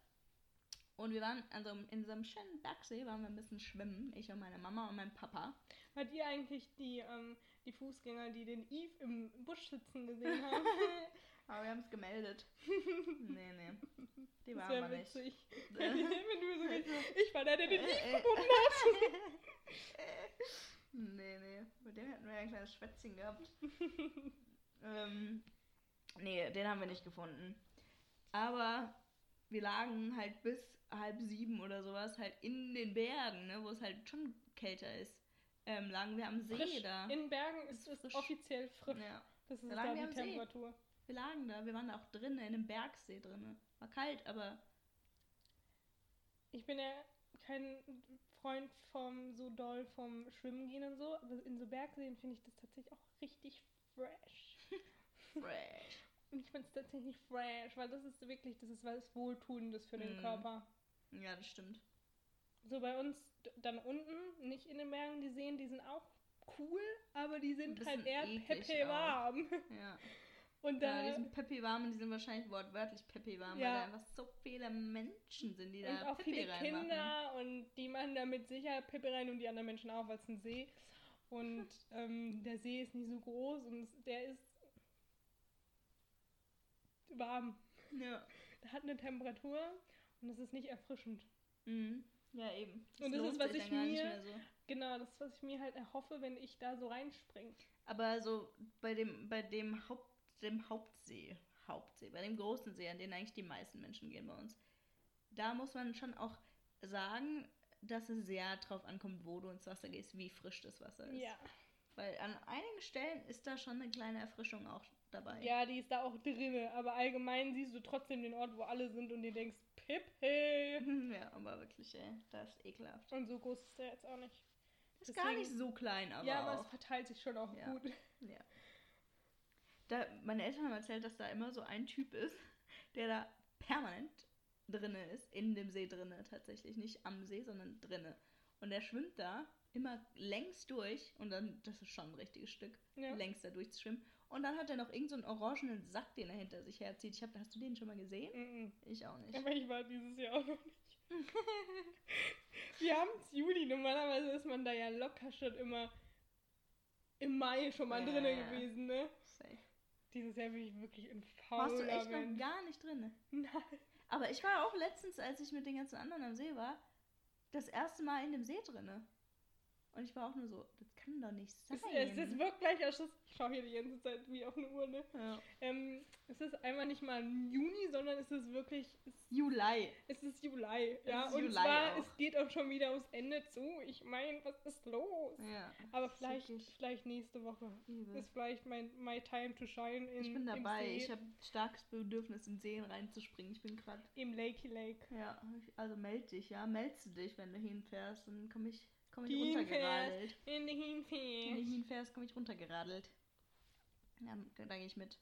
Und wir waren also in so einem schönen Bergsee, waren wir ein bisschen schwimmen, ich und meine Mama und mein Papa. Hat ihr eigentlich die, ähm, die Fußgänger, die den Eve im Busch sitzen gesehen haben? (laughs) Aber wir haben es gemeldet. (laughs) nee, nee. Die waren wir nicht. (laughs) Wenn du so ich war der, der den Eve (laughs) gefunden hat. nee, nee. Mit dem hätten wir ja ein kleines Schwätzchen gehabt. ähm, nee, den haben wir nicht gefunden. Aber wir lagen halt bis halb sieben oder sowas halt in den Bergen, ne, wo es halt schon kälter ist. Ähm, lagen wir am See frisch. da. In Bergen ist es frisch. offiziell frisch. Ja. Das ist da, da die Temperatur. See. Wir lagen da, wir waren da auch drinnen, in einem Bergsee drinnen. War kalt, aber. Ich bin ja kein Freund vom so doll vom Schwimmen gehen und so, aber in so Bergseen finde ich das tatsächlich auch richtig fresh. (laughs) fresh. Und ich finde es tatsächlich fresh, weil das ist wirklich, das ist was Wohltuendes für den mm. Körper. Ja, das stimmt. So bei uns dann unten, nicht in den Bergen, die Seen, die sind auch cool, aber die sind halt eher pepe warm. (laughs) Ja. Und ja, da die sind Peppi warm und die sind wahrscheinlich wortwörtlich Peppi warm, weil Ja. da einfach so viele Menschen sind, die und da auch Peppi viele reinmachen. Kinder und die machen da mit Sicherheit Pepe rein und die anderen Menschen auch, weil es ein See. Und (laughs) ähm, der See ist nicht so groß und der ist warm. Ja. Der hat eine Temperatur und es ist nicht erfrischend. Mhm. Ja, eben. Und das ist, was ich mir- so. Genau, das ist, was ich mir halt erhoffe, wenn ich da so reinspringe. Aber so bei dem, bei dem, Haupt, dem Hauptsee, Hauptsee, bei dem großen See, an den eigentlich die meisten Menschen gehen bei uns, da muss man schon auch sagen, dass es sehr drauf ankommt, wo du ins Wasser gehst, wie frisch das Wasser ist. Ja. Weil an einigen Stellen ist da schon eine kleine Erfrischung auch dabei. Ja, die ist da auch drinne, aber allgemein siehst du trotzdem den Ort, wo alle sind und dir denkst, Pippe. (laughs) ja, aber wirklich, ey, das ist ekelhaft. Und so groß ist der jetzt auch nicht. Ist gar nicht so klein, aber ja, aber auch. es verteilt sich schon auch Ja. gut. Ja. Da, meine Eltern haben erzählt, dass da immer so ein Typ ist, der da permanent drinne ist, in dem See drinne tatsächlich, nicht am See, sondern drinne. Und der schwimmt da immer längs durch und dann, das ist schon ein richtiges Stück, Ja. längs da durchzuschwimmen. Und dann hat er noch irgendeinen so einen orangenen Sack, den er hinter sich herzieht. Ich hab, hast du den schon mal gesehen? Mhm. Ich auch nicht. Aber ich war dieses Jahr auch noch nicht. Wir haben es Juli, normalerweise ist man da ja locker schon immer im Mai schon mal Ja, drinne ja. gewesen, ne? Safe. Dieses Jahr bin ich wirklich ein Warst du fauler echt noch Mensch. gar nicht drinne? Nein. Aber ich war auch letztens, als ich mit den ganzen anderen am See war, das erste Mal in dem See drinne. Und ich war auch nur so, das kann doch nicht sein. Es, es ist wirklich, also es- ich schaue hier die ganze Zeit wie auf eine Uhr, ne? ja. Ähm, es ist einmal nicht mal Juni, sondern es ist wirklich, es, Juli. es ist Juli. Ja, ist und Juli zwar, auch. es geht auch schon wieder aufs Ende zu. Ich meine, was ist los? Ja. Aber vielleicht, wirklich vielleicht nächste Woche übel. ist vielleicht mein my time to shine in, Ich bin dabei. Ich habe starkes Bedürfnis, in Seen reinzuspringen. Ich bin gerade. im Lakey Lake. Ja, also meld dich, ja. Meldest du dich, wenn du hinfährst. Dann komme ich, komm ich Hinfährst. runtergeradelt. In die Wenn du Hinfährst. hinfährst, komme ich runtergeradelt. Ja, da gehe ich mit.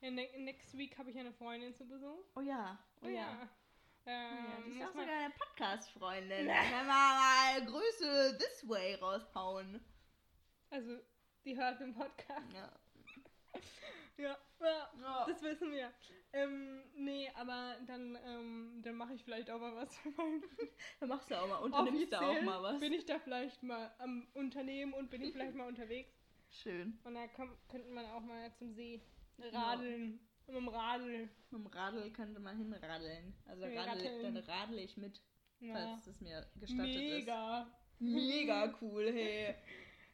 Ja, ne next week habe ich eine Freundin zu Besuch. Oh ja, oh ja. Ja. Oh ja, Ähm, die ist auch sogar eine Podcast-Freundin. Wir mal Grüße this way raushauen. also, die hört den Podcast. Ja. (laughs) Ja, ja Ja. das wissen wir. Ähm, nee, aber dann, ähm, dann mache ich vielleicht auch mal was für meinen (laughs) Dann machst du auch mal, unternimmst du auch mal was. Bin ich da vielleicht mal am Unternehmen und bin ich vielleicht mal unterwegs. Schön. Und da komm, könnten man auch mal zum See radeln. Mit dem Radl. Mit dem Radl könnte man hinradeln. Also Ja, radel, radeln. dann radel ich mit, Ja. falls es mir gestattet ist. Mega. Mega cool, hey.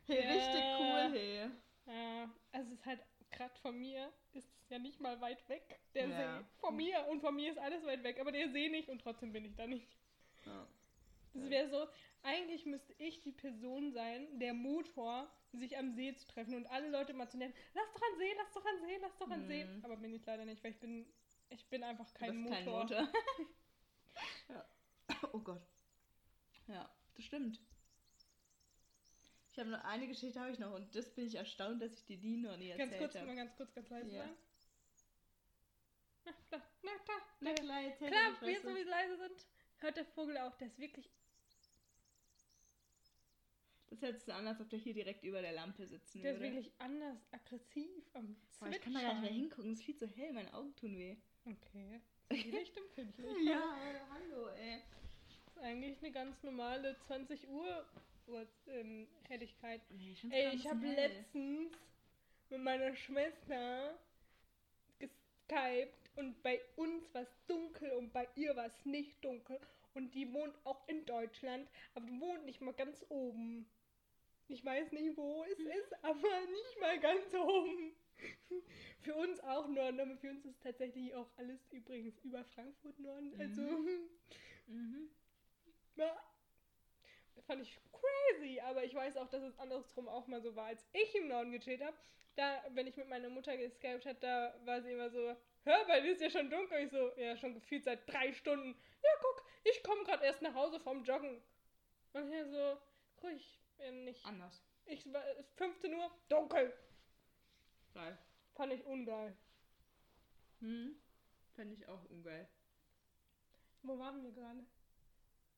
Hey, (laughs) Ja. richtig cool, hey. Ja, also es ist halt gerade von mir ist es ja nicht mal weit weg, der Ja. See. Von mir und von mir ist alles weit weg, aber der See nicht und trotzdem bin ich da nicht. Ja. Das wäre so, eigentlich müsste ich die Person sein, der Motor, sich am See zu treffen und alle Leute mal zu nennen, lass doch an See, lass doch an See, lass doch an See. Mhm. Aber bin ich leider nicht, weil ich bin, ich bin einfach kein Motor. kein Motor. (laughs) ja. Oh Gott. Ja, das stimmt. Ich habe noch eine Geschichte habe ich noch und das bin ich erstaunt, dass ich dir die noch nie erzählt Ganz kurz, habe. mal ganz kurz, ganz leise Ja. sein. Na, na, na, da, Na klar, erzähl Klar, ruhig, wir so wie leise sind, hört der Vogel auch, der ist wirklich. Das hört sich an, als ob der hier direkt über der Lampe sitzen Der ist würde. wirklich anders aggressiv am Boah, ich kann da gar nicht mehr Zwitschern. hingucken, es ist viel zu hell, meine Augen tun weh. Okay. Ist die (laughs) lichtempfindlich? Ja, hallo, ey. Das ist eigentlich eine ganz normale 20 Uhr Uhr, ähm, Helligkeit. Nee, ich Ey, ich habe letztens mit meiner Schwester geskypt und bei uns war es dunkel und bei ihr war es nicht dunkel. Und die wohnt auch in Deutschland, aber die wohnt nicht mal ganz oben. Ich weiß nicht, wo es ist, aber nicht mal ganz oben. (laughs) Für uns auch Norden, aber für uns ist tatsächlich auch alles übrigens über Frankfurt Norden. Also, Mhm. (laughs) ja, fand ich crazy, aber ich weiß auch, dass es andersrum auch mal so war, als ich im Norden gechillt habe. Da, wenn ich mit meiner Mutter geskypt habe, da war sie immer so, hör, bei dir ist ja schon dunkel. Ich so, ja, schon gefühlt seit drei Stunden. Ja, guck, ich komme gerade erst nach Hause vom Joggen. Und hier so, ruhig, ja, nicht. Anders. Ich war 15 Uhr, dunkel. Geil. Fand ich ungeil. Hm. Fände ich auch ungeil. Wo waren wir gerade?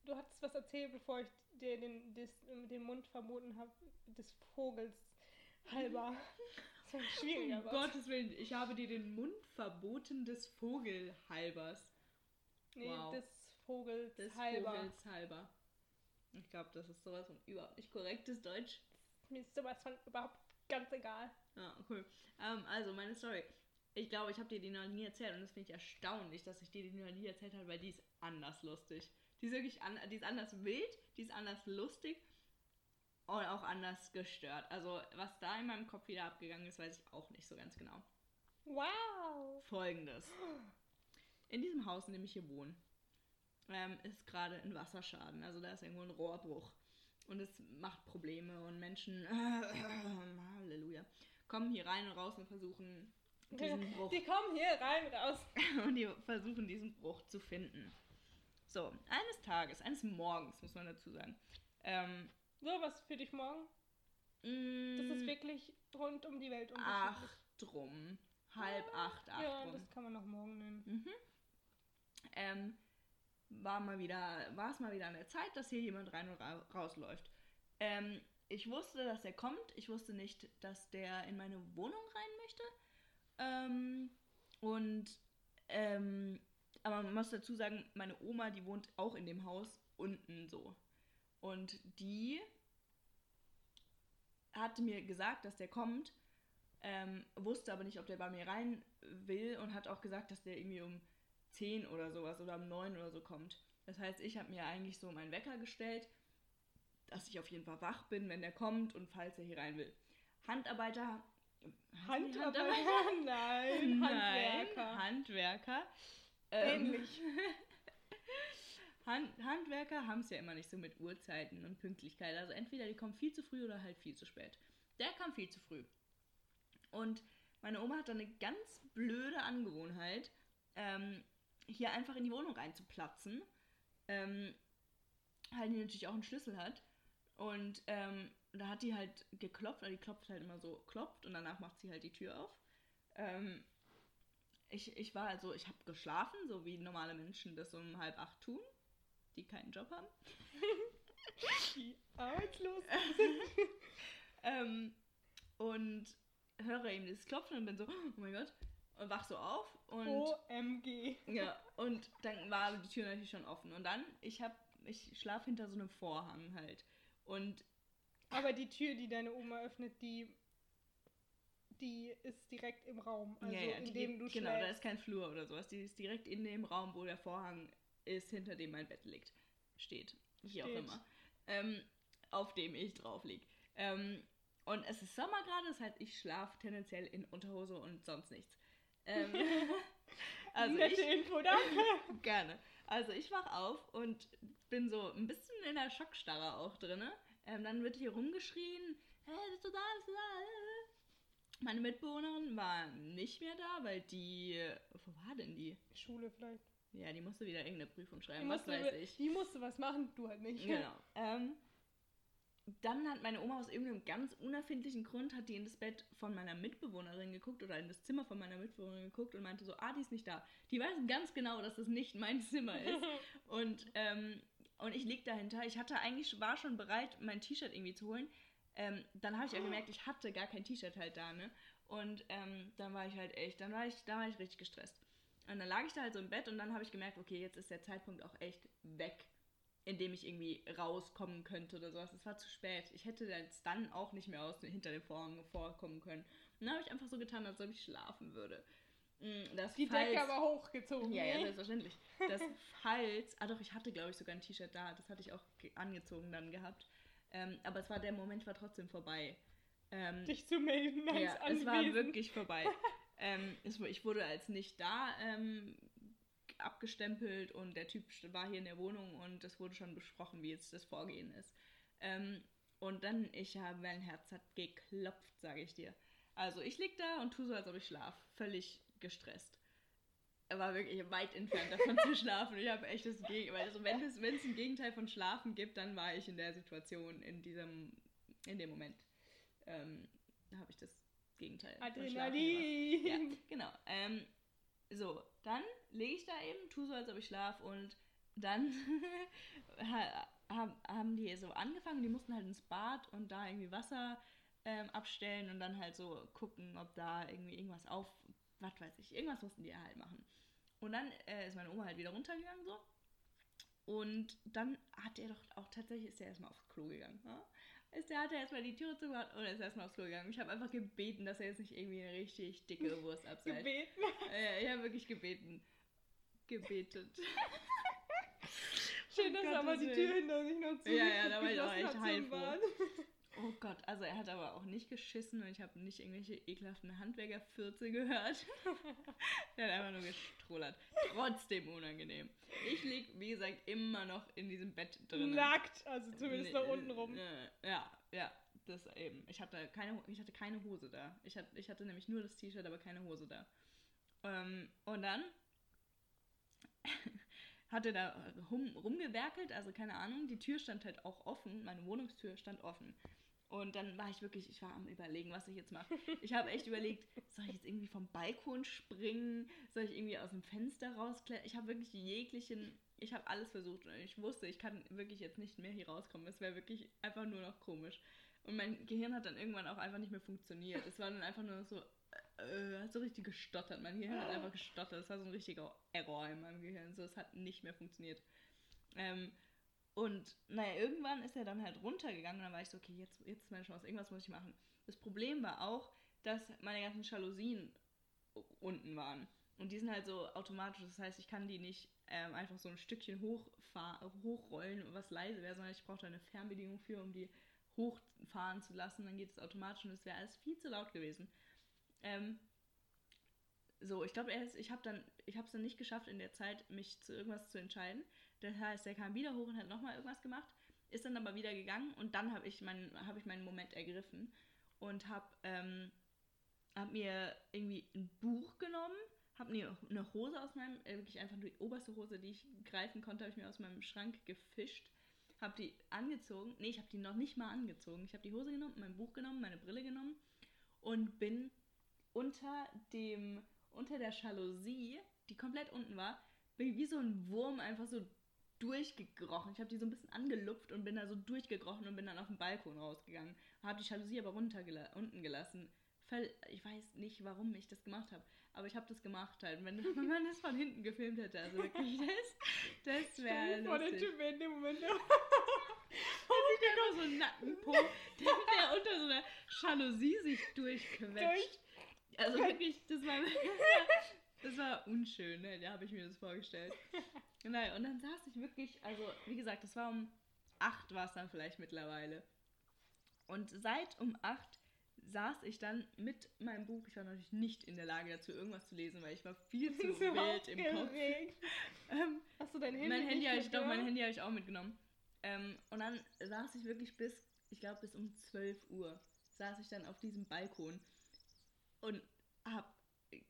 Du hattest was erzählt, bevor ich dir den, des, den Mund verboten habe, des Vogels halber. (laughs) Das war schwieriger. Um Gottes Willen, ich habe dir den Mund verboten des Vogelhalbers. Nee, wow. des Vogels Des halber. Vogels halber. Ich glaube, das ist sowas von überhaupt nicht korrektes Deutsch. Mir ist sowas von überhaupt ganz egal. Ja, cool. Ähm, also, meine Story. Ich glaube, ich habe dir die noch nie erzählt und das finde ich erstaunlich, dass ich dir die noch nie erzählt habe, weil die ist anders lustig. Die ist wirklich an, die ist anders wild, die ist anders lustig und auch anders gestört. Also, was da in meinem Kopf wieder abgegangen ist, weiß ich auch nicht so ganz genau. Wow. Folgendes. In diesem Haus, in dem ich hier wohne, ähm, ist gerade ein Wasserschaden. Also da ist irgendwo ein Rohrbruch. Und es macht Probleme und Menschen, (coughs) Halleluja, kommen hier rein und raus und versuchen diesen Bruch Die kommen hier rein, raus. (laughs) und die versuchen diesen Bruch zu finden. So, eines Tages, eines Morgens, muss man dazu sagen. Ähm, So, was für dich morgen? Das ist wirklich rund um die Welt unterschiedlich. acht rum. Halb acht, acht Ja, rum. das kann man noch morgen nennen. Mhm. Ähm, war mal wieder, war es mal wieder an der Zeit, dass hier jemand rein und ra rausläuft. Ähm, ich wusste, dass er kommt. Ich wusste nicht, dass der in meine Wohnung rein möchte. Ähm, und ähm, aber man muss dazu sagen, meine Oma, die wohnt auch in dem Haus unten so. Und die hatte mir gesagt, dass der kommt, ähm, wusste aber nicht, ob der bei mir rein will und hat auch gesagt, dass der irgendwie um 10 oder sowas oder um 9 oder so kommt. Das heißt, ich habe mir eigentlich so meinen Wecker gestellt, dass ich auf jeden Fall wach bin, wenn der kommt und falls er hier rein will. Handarbeiter. die Handarbeiter? (laughs) Nein, Handwerker. Nein, Handwerker. Ähm, Ähnlich. (laughs) Hand, Handwerker haben es ja immer nicht so mit Uhrzeiten und Pünktlichkeit. Also entweder die kommen viel zu früh oder halt viel zu spät. Der kam viel zu früh. Und meine Oma hat dann eine ganz blöde Angewohnheit, ähm, hier einfach in die Wohnung reinzuplatzen. Ähm, halt die natürlich auch einen Schlüssel hat. Und ähm, da hat die halt geklopft, weil die klopft halt immer so, klopft und danach macht sie halt die Tür auf. Ähm, ich, ich war also, ich habe geschlafen, so wie normale Menschen das um halb acht tun, die keinen Job haben. (laughs) Die arbeitslos. (laughs) Ähm, und höre eben dieses Klopfen und bin so, oh mein Gott, und wach so auf und OMG. ja, und dann war die Tür natürlich schon offen. Und dann, ich hab, ich schlafe hinter so einem Vorhang halt. Und Aber die Tür, die deine Oma öffnet, die, die ist direkt im Raum. Also ja, ja, in die dem du genau, da schläfst. ist kein Flur oder sowas. Die ist direkt in dem Raum, wo der Vorhang ist, hinter dem mein Bett liegt. Steht. Wie auch immer. Ähm, auf dem ich drauf lieg. Ähm, und es ist Sommer gerade, das heißt, ich schlafe tendenziell in Unterhose und sonst nichts. Ähm, (laughs) also Nette ich, Info, danke. (laughs) Gerne. Also ich wach auf und bin so ein bisschen in der Schockstarre auch drinne. Ähm, dann wird hier rumgeschrien, hey, bist du da, bist du da? Meine Mitbewohnerin war nicht mehr da, weil die, wo war denn die? Schule vielleicht. Ja, die musste wieder irgendeine Prüfung schreiben, was weiß ich. die musste was machen, du halt nicht. Genau. Ähm, dann hat meine Oma aus irgendeinem ganz unerfindlichen Grund hat die in das Bett von meiner Mitbewohnerin geguckt oder in das Zimmer von meiner Mitbewohnerin geguckt und meinte so, ah, die ist nicht da. Die weiß ganz genau, dass das nicht mein Zimmer ist. (laughs) und, ähm, und ich lieg dahinter. Ich hatte eigentlich, war schon bereit, mein T-Shirt irgendwie zu holen. Ähm, dann habe ich ja gemerkt, ich hatte gar kein T-Shirt halt da, ne? Und ähm, dann war ich halt echt, dann war ich, da war ich richtig gestresst. Und dann lag ich da halt so im Bett und dann habe ich gemerkt, okay, jetzt ist der Zeitpunkt auch echt weg, in dem ich irgendwie rauskommen könnte oder sowas. Es war zu spät. Ich hätte jetzt dann auch nicht mehr aus hinter dem Vorhang vorkommen können. Und dann habe ich einfach so getan, als ob ich schlafen würde. Mm, Das Die falls, Decke aber hochgezogen. ja, ja, selbstverständlich. Das (laughs) falls, ah doch, ich hatte glaube ich sogar ein T-Shirt da, das hatte ich auch ge- angezogen dann gehabt. Ähm, aber es war, der Moment war trotzdem vorbei. Ähm, Dich zu melden als ja, es war wirklich vorbei. (laughs) ähm, es, ich wurde als nicht da ähm, abgestempelt und der Typ war hier in der Wohnung und es wurde schon besprochen, wie jetzt das Vorgehen ist. Ähm, und dann, ich habe, mein Herz hat geklopft, sage ich dir. Also ich lieg da und tu so, als ob ich schlaf. Völlig gestresst. Er war wirklich weit entfernt davon zu schlafen. Ich habe echt das Gegenteil. Also wenn es, wenn es ein Gegenteil von Schlafen gibt, dann war ich in der Situation, in diesem, in dem Moment. Ähm, da habe ich das Gegenteil. Adrenalin. Ja, genau. Ähm, so, dann lege ich da eben, tu so, als ob ich schlaf und dann (laughs) haben die so angefangen, die mussten halt ins Bad und da irgendwie Wasser ähm, abstellen und dann halt so gucken, ob da irgendwie irgendwas auf, was weiß ich, irgendwas mussten die halt machen. Und dann äh, ist meine Oma halt wieder runtergegangen so. Und dann hat er doch auch tatsächlich, ist er erstmal aufs Klo gegangen. Ja? Ist der, hat er erstmal die Türe zugemacht und ist erstmal aufs Klo gegangen. Ich habe einfach gebeten, dass er jetzt nicht irgendwie eine richtig dicke (laughs) Wurst abseilt. gebeten? Äh, ich habe wirklich gebeten. Gebetet. (laughs) Schön, dass oh er aber die Tür hinter sich noch zu Ja, ja, da war ich auch echt heilfroh. Oh Gott, also er hat aber auch nicht geschissen und ich habe nicht irgendwelche ekelhaften Handwerkerfürze gehört. (laughs) er hat einfach nur gestrollert. Trotzdem unangenehm. Ich lieg, wie gesagt, immer noch in diesem Bett drin. Nackt, also zumindest nee, nach unten rum. Ja, ja, das eben. Ich hatte keine, ich hatte keine Hose da. Ich hatte, ich hatte nämlich nur das T-Shirt, aber keine Hose da. Ähm, und dann (laughs) hat er da rum, rumgewerkelt, also keine Ahnung. Die Tür stand halt auch offen, meine Wohnungstür stand offen. Und dann war ich wirklich, ich war am überlegen, was ich jetzt mache. Ich habe echt überlegt, soll ich jetzt irgendwie vom Balkon springen? Soll ich irgendwie aus dem Fenster rausklettern? Ich habe wirklich jeglichen, ich habe alles versucht und ich wusste, ich kann wirklich jetzt nicht mehr hier rauskommen. Es wäre wirklich einfach nur noch komisch. Und mein Gehirn hat dann irgendwann auch einfach nicht mehr funktioniert. Es war dann einfach nur so, äh, hat so richtig gestottert. Mein Gehirn hat einfach gestottert. Es war so ein richtiger Error in meinem Gehirn. So, es hat nicht mehr funktioniert. Ähm, und naja, irgendwann ist er dann halt runtergegangen und dann war ich so, okay, jetzt, jetzt ist meine Chance, irgendwas muss ich machen. Das Problem war auch, dass meine ganzen Jalousien unten waren. Und die sind halt so automatisch, das heißt, ich kann die nicht ähm, einfach so ein Stückchen hochrollen, was leise wäre, sondern ich brauche da eine Fernbedienung für, um die hochfahren zu lassen. Dann geht es automatisch und es wäre alles viel zu laut gewesen. Ähm, so, ich glaube, ich habe dann, ich habe es dann nicht geschafft, in der Zeit mich zu irgendwas zu entscheiden. Das heißt, er kam wieder hoch und hat nochmal irgendwas gemacht, ist dann aber wieder gegangen und dann habe ich, mein, hab ich meinen Moment ergriffen und habe ähm, hab mir irgendwie ein Buch genommen, habe mir eine Hose aus meinem, äh, wirklich einfach nur die oberste Hose, die ich greifen konnte, habe ich mir aus meinem Schrank gefischt, habe die angezogen, nee, ich habe die noch nicht mal angezogen, ich habe die Hose genommen, mein Buch genommen, meine Brille genommen und bin unter dem, unter der Jalousie, die komplett unten war, bin wie so ein Wurm einfach so durchgekrochen. Ich habe die so ein bisschen angelupft und bin da so durchgekrochen und bin dann auf den Balkon rausgegangen. Habe die Jalousie aber runter unten gelassen. Ich weiß nicht, warum ich das gemacht habe, aber ich habe das gemacht halt. Wenn, (laughs) wenn man das von hinten gefilmt hätte, also wirklich, (laughs) das, das wäre vor der Typ in dem Moment. (laughs) Nur so einen Nackenpo, der, der unter so einer Jalousie sich durchquetscht. Durch also wirklich, das war, das war unschön, ne? da habe ich mir das vorgestellt. (laughs) Nein, und dann saß ich wirklich, also wie gesagt, das war um 8 war es dann vielleicht mittlerweile. Und seit um 8 saß ich dann mit meinem Buch. Ich war natürlich nicht in der Lage dazu, irgendwas zu lesen, weil ich war viel (laughs) zu wild im Kopf. (laughs) Ähm, Hast du dein Handy? Mein Handy habe ich doch, mein Handy habe ich auch mitgenommen. Ähm, und dann saß ich wirklich bis, ich glaube bis um 12 Uhr, saß ich dann auf diesem Balkon und hab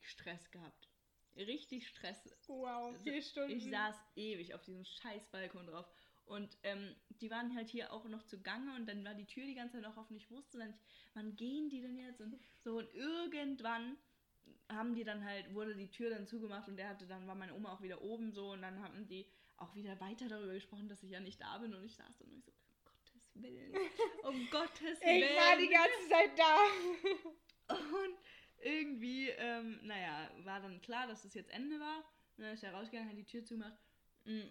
Stress gehabt richtig Stress. Wow, vier Stunden. Ich saß ewig auf diesem scheiß Balkon drauf. Und ähm, die waren halt hier auch noch zugange und dann war die Tür die ganze Zeit noch offen. Ich wusste dann nicht, wann gehen die denn jetzt? Und so und irgendwann haben die dann halt, wurde die Tür dann zugemacht und der hatte dann, war meine Oma auch wieder oben so und dann haben die auch wieder weiter darüber gesprochen, dass ich ja nicht da bin und ich saß dann und ich so, um Gottes Willen, um (laughs) Gottes Willen. Ich war die ganze Zeit da. Und irgendwie, ähm, naja, war dann klar, dass das jetzt Ende war. Und dann ist er rausgegangen, hat die Tür zugemacht. Mm,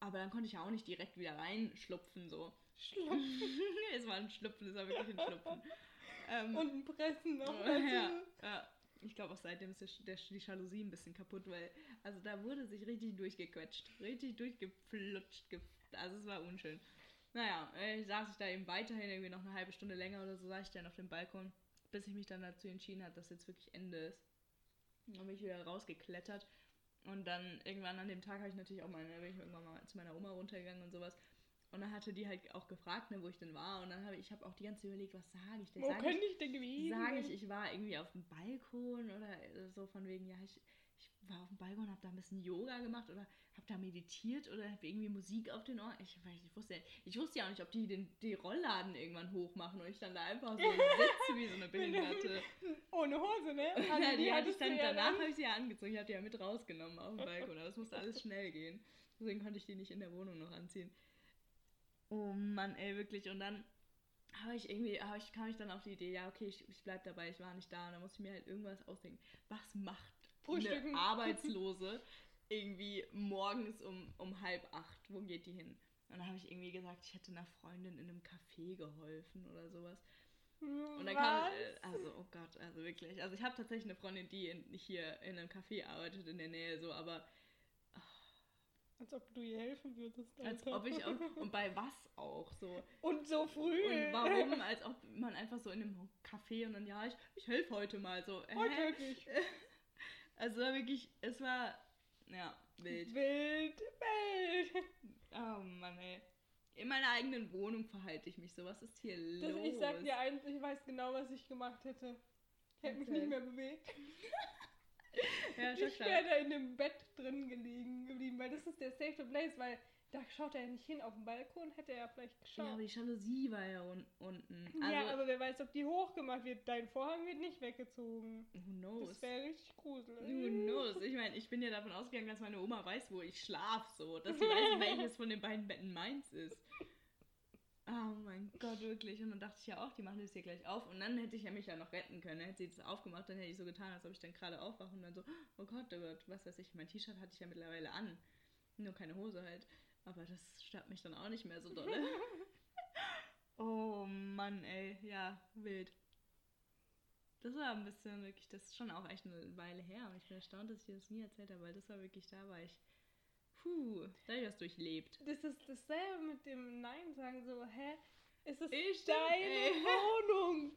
aber dann konnte ich ja auch nicht direkt wieder reinschlupfen, so. Schlupfen? (laughs) es war ein Schlupfen, es war wirklich ein Schlupfen. Ähm, Und ein Pressen noch (laughs) dazu. Ja, ja. Ich glaube auch seitdem ist der, der, die Jalousie ein bisschen kaputt, weil, also da wurde sich richtig durchgequetscht, richtig durchgeflutscht. Also es war unschön. Naja, äh, saß ich da eben weiterhin, irgendwie noch eine halbe Stunde länger oder so, saß ich dann auf dem Balkon bis ich mich dann dazu entschieden habe, dass jetzt wirklich Ende ist. Dann bin ich wieder rausgeklettert. Und dann irgendwann an dem Tag habe ich natürlich auch mal, bin ich irgendwann mal zu meiner Oma runtergegangen und sowas. Und dann hatte die halt auch gefragt, ne, wo ich denn war. Und dann habe ich, ich habe auch die ganze Zeit überlegt, was sage ich denn? Wo könnte ich, ich denn gewesen Sage ich, ich war irgendwie auf dem Balkon oder so von wegen, ja, ich war auf dem Balkon, habe da ein bisschen Yoga gemacht oder habe da meditiert oder habe irgendwie Musik auf den Ohren. Ich, ich, wusste, ich wusste ja auch nicht, ob die den die Rollladen irgendwann hochmachen und ich dann da einfach so sitze wie so eine Behinderte. (laughs) Ohne Hose, ne? (laughs) Also ja, die, die hatte ich dann, danach habe ich sie ja angezogen. Ich habe die ja mit rausgenommen auf dem Balkon, aber es musste alles (laughs) schnell gehen. Deswegen konnte ich die nicht in der Wohnung noch anziehen. Oh Mann, ey, wirklich. Und dann habe ich irgendwie, hab ich, kam ich dann auf die Idee, ja, okay, ich, ich bleib dabei, ich war nicht da. Und dann muss ich mir halt irgendwas ausdenken. Was macht Frühstücken. eine Arbeitslose irgendwie morgens um, um halb acht? Wo geht die hin? Und dann habe ich irgendwie gesagt, ich hätte einer Freundin in einem Café geholfen oder sowas. Und dann kam, äh, also, oh Gott, also wirklich. Also ich habe tatsächlich eine Freundin, die in, hier in einem Café arbeitet in der Nähe, so, aber Als ob du ihr helfen würdest. als Alter. ob ich auch, und bei was auch, so. Und so früh. Und warum, als ob man einfach so in einem Café und dann, ja, ich, ich helfe heute mal, so. Heute wirklich. (laughs) Also war wirklich, es war, ja, wild. Wild, wild. Oh Mann, ey. In meiner eigenen Wohnung verhalte ich mich so. Was ist hier Das, los? ich sag dir eins, ich weiß genau, was ich gemacht hätte. Ich hätte mich Okay. nicht mehr bewegt. ja, Ich wäre da in dem Bett drin gelegen geblieben, weil das ist der safe place, weil da schaut er ja nicht hin. Auf dem Balkon hätte er ja vielleicht Ja, geschaut. aber die Jalousie war ja un unten. Wer weiß, ob die hochgemacht wird. Dein Vorhang wird nicht weggezogen. who Das knows? wäre richtig gruselig. Who knows? Ich meine, ich bin ja davon ausgegangen, dass meine Oma weiß, wo ich schlafe, so. Dass sie weiß, (laughs) welches von den beiden Betten meins ist. Oh mein Gott, wirklich. Und dann dachte ich ja auch, die machen das hier gleich auf. Und dann hätte ich ja mich ja noch retten können. Hätte sie das aufgemacht, dann hätte ich so getan, als ob ich dann gerade aufwache und dann so, oh Gott, oh Gott, was weiß ich. Mein T-Shirt hatte ich ja mittlerweile an. Nur keine Hose halt. Aber das stört mich dann auch nicht mehr so dolle. (laughs) oh Mann, ey. Ja, wild. Das war ein bisschen wirklich, das ist schon auch echt eine Weile her. Und ich bin erstaunt, dass ich das nie erzählt habe, weil das war wirklich, da war ich, puh, da habe ich was durchlebt. Das ist dasselbe mit dem Nein sagen, so, hä? Ist Ich- deine ey. (laughs) Wohnung.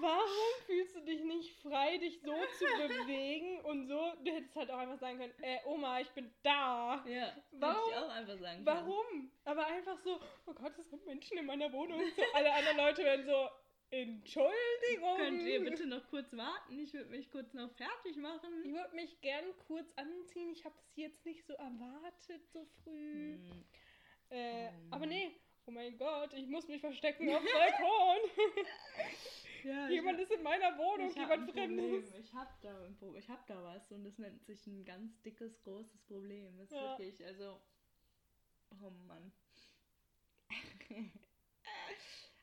Warum fühlst du dich nicht frei, dich so zu bewegen und so? Du hättest halt auch einfach sagen können, äh, Oma, ich bin da. Ja, Warum? ich auch einfach sagen können. Warum? Aber einfach so, oh Gott, es sind Menschen in meiner Wohnung. So, alle anderen Leute werden so, Entschuldigung. Könnt ihr bitte noch kurz warten? Ich würde mich kurz noch fertig machen. Ich würde mich gern kurz anziehen. Ich habe das jetzt nicht so erwartet, so früh. Hm. Äh, Oh aber nee. Oh mein Gott, ich muss mich verstecken auf dem Balkon. (laughs) Ja, jemand ist in meiner Wohnung, jemand. Fremdes. Ich hab da ich hab da was und das nennt sich ein ganz dickes, großes Problem. Das ist Ja. wirklich, also, oh Mann. (laughs)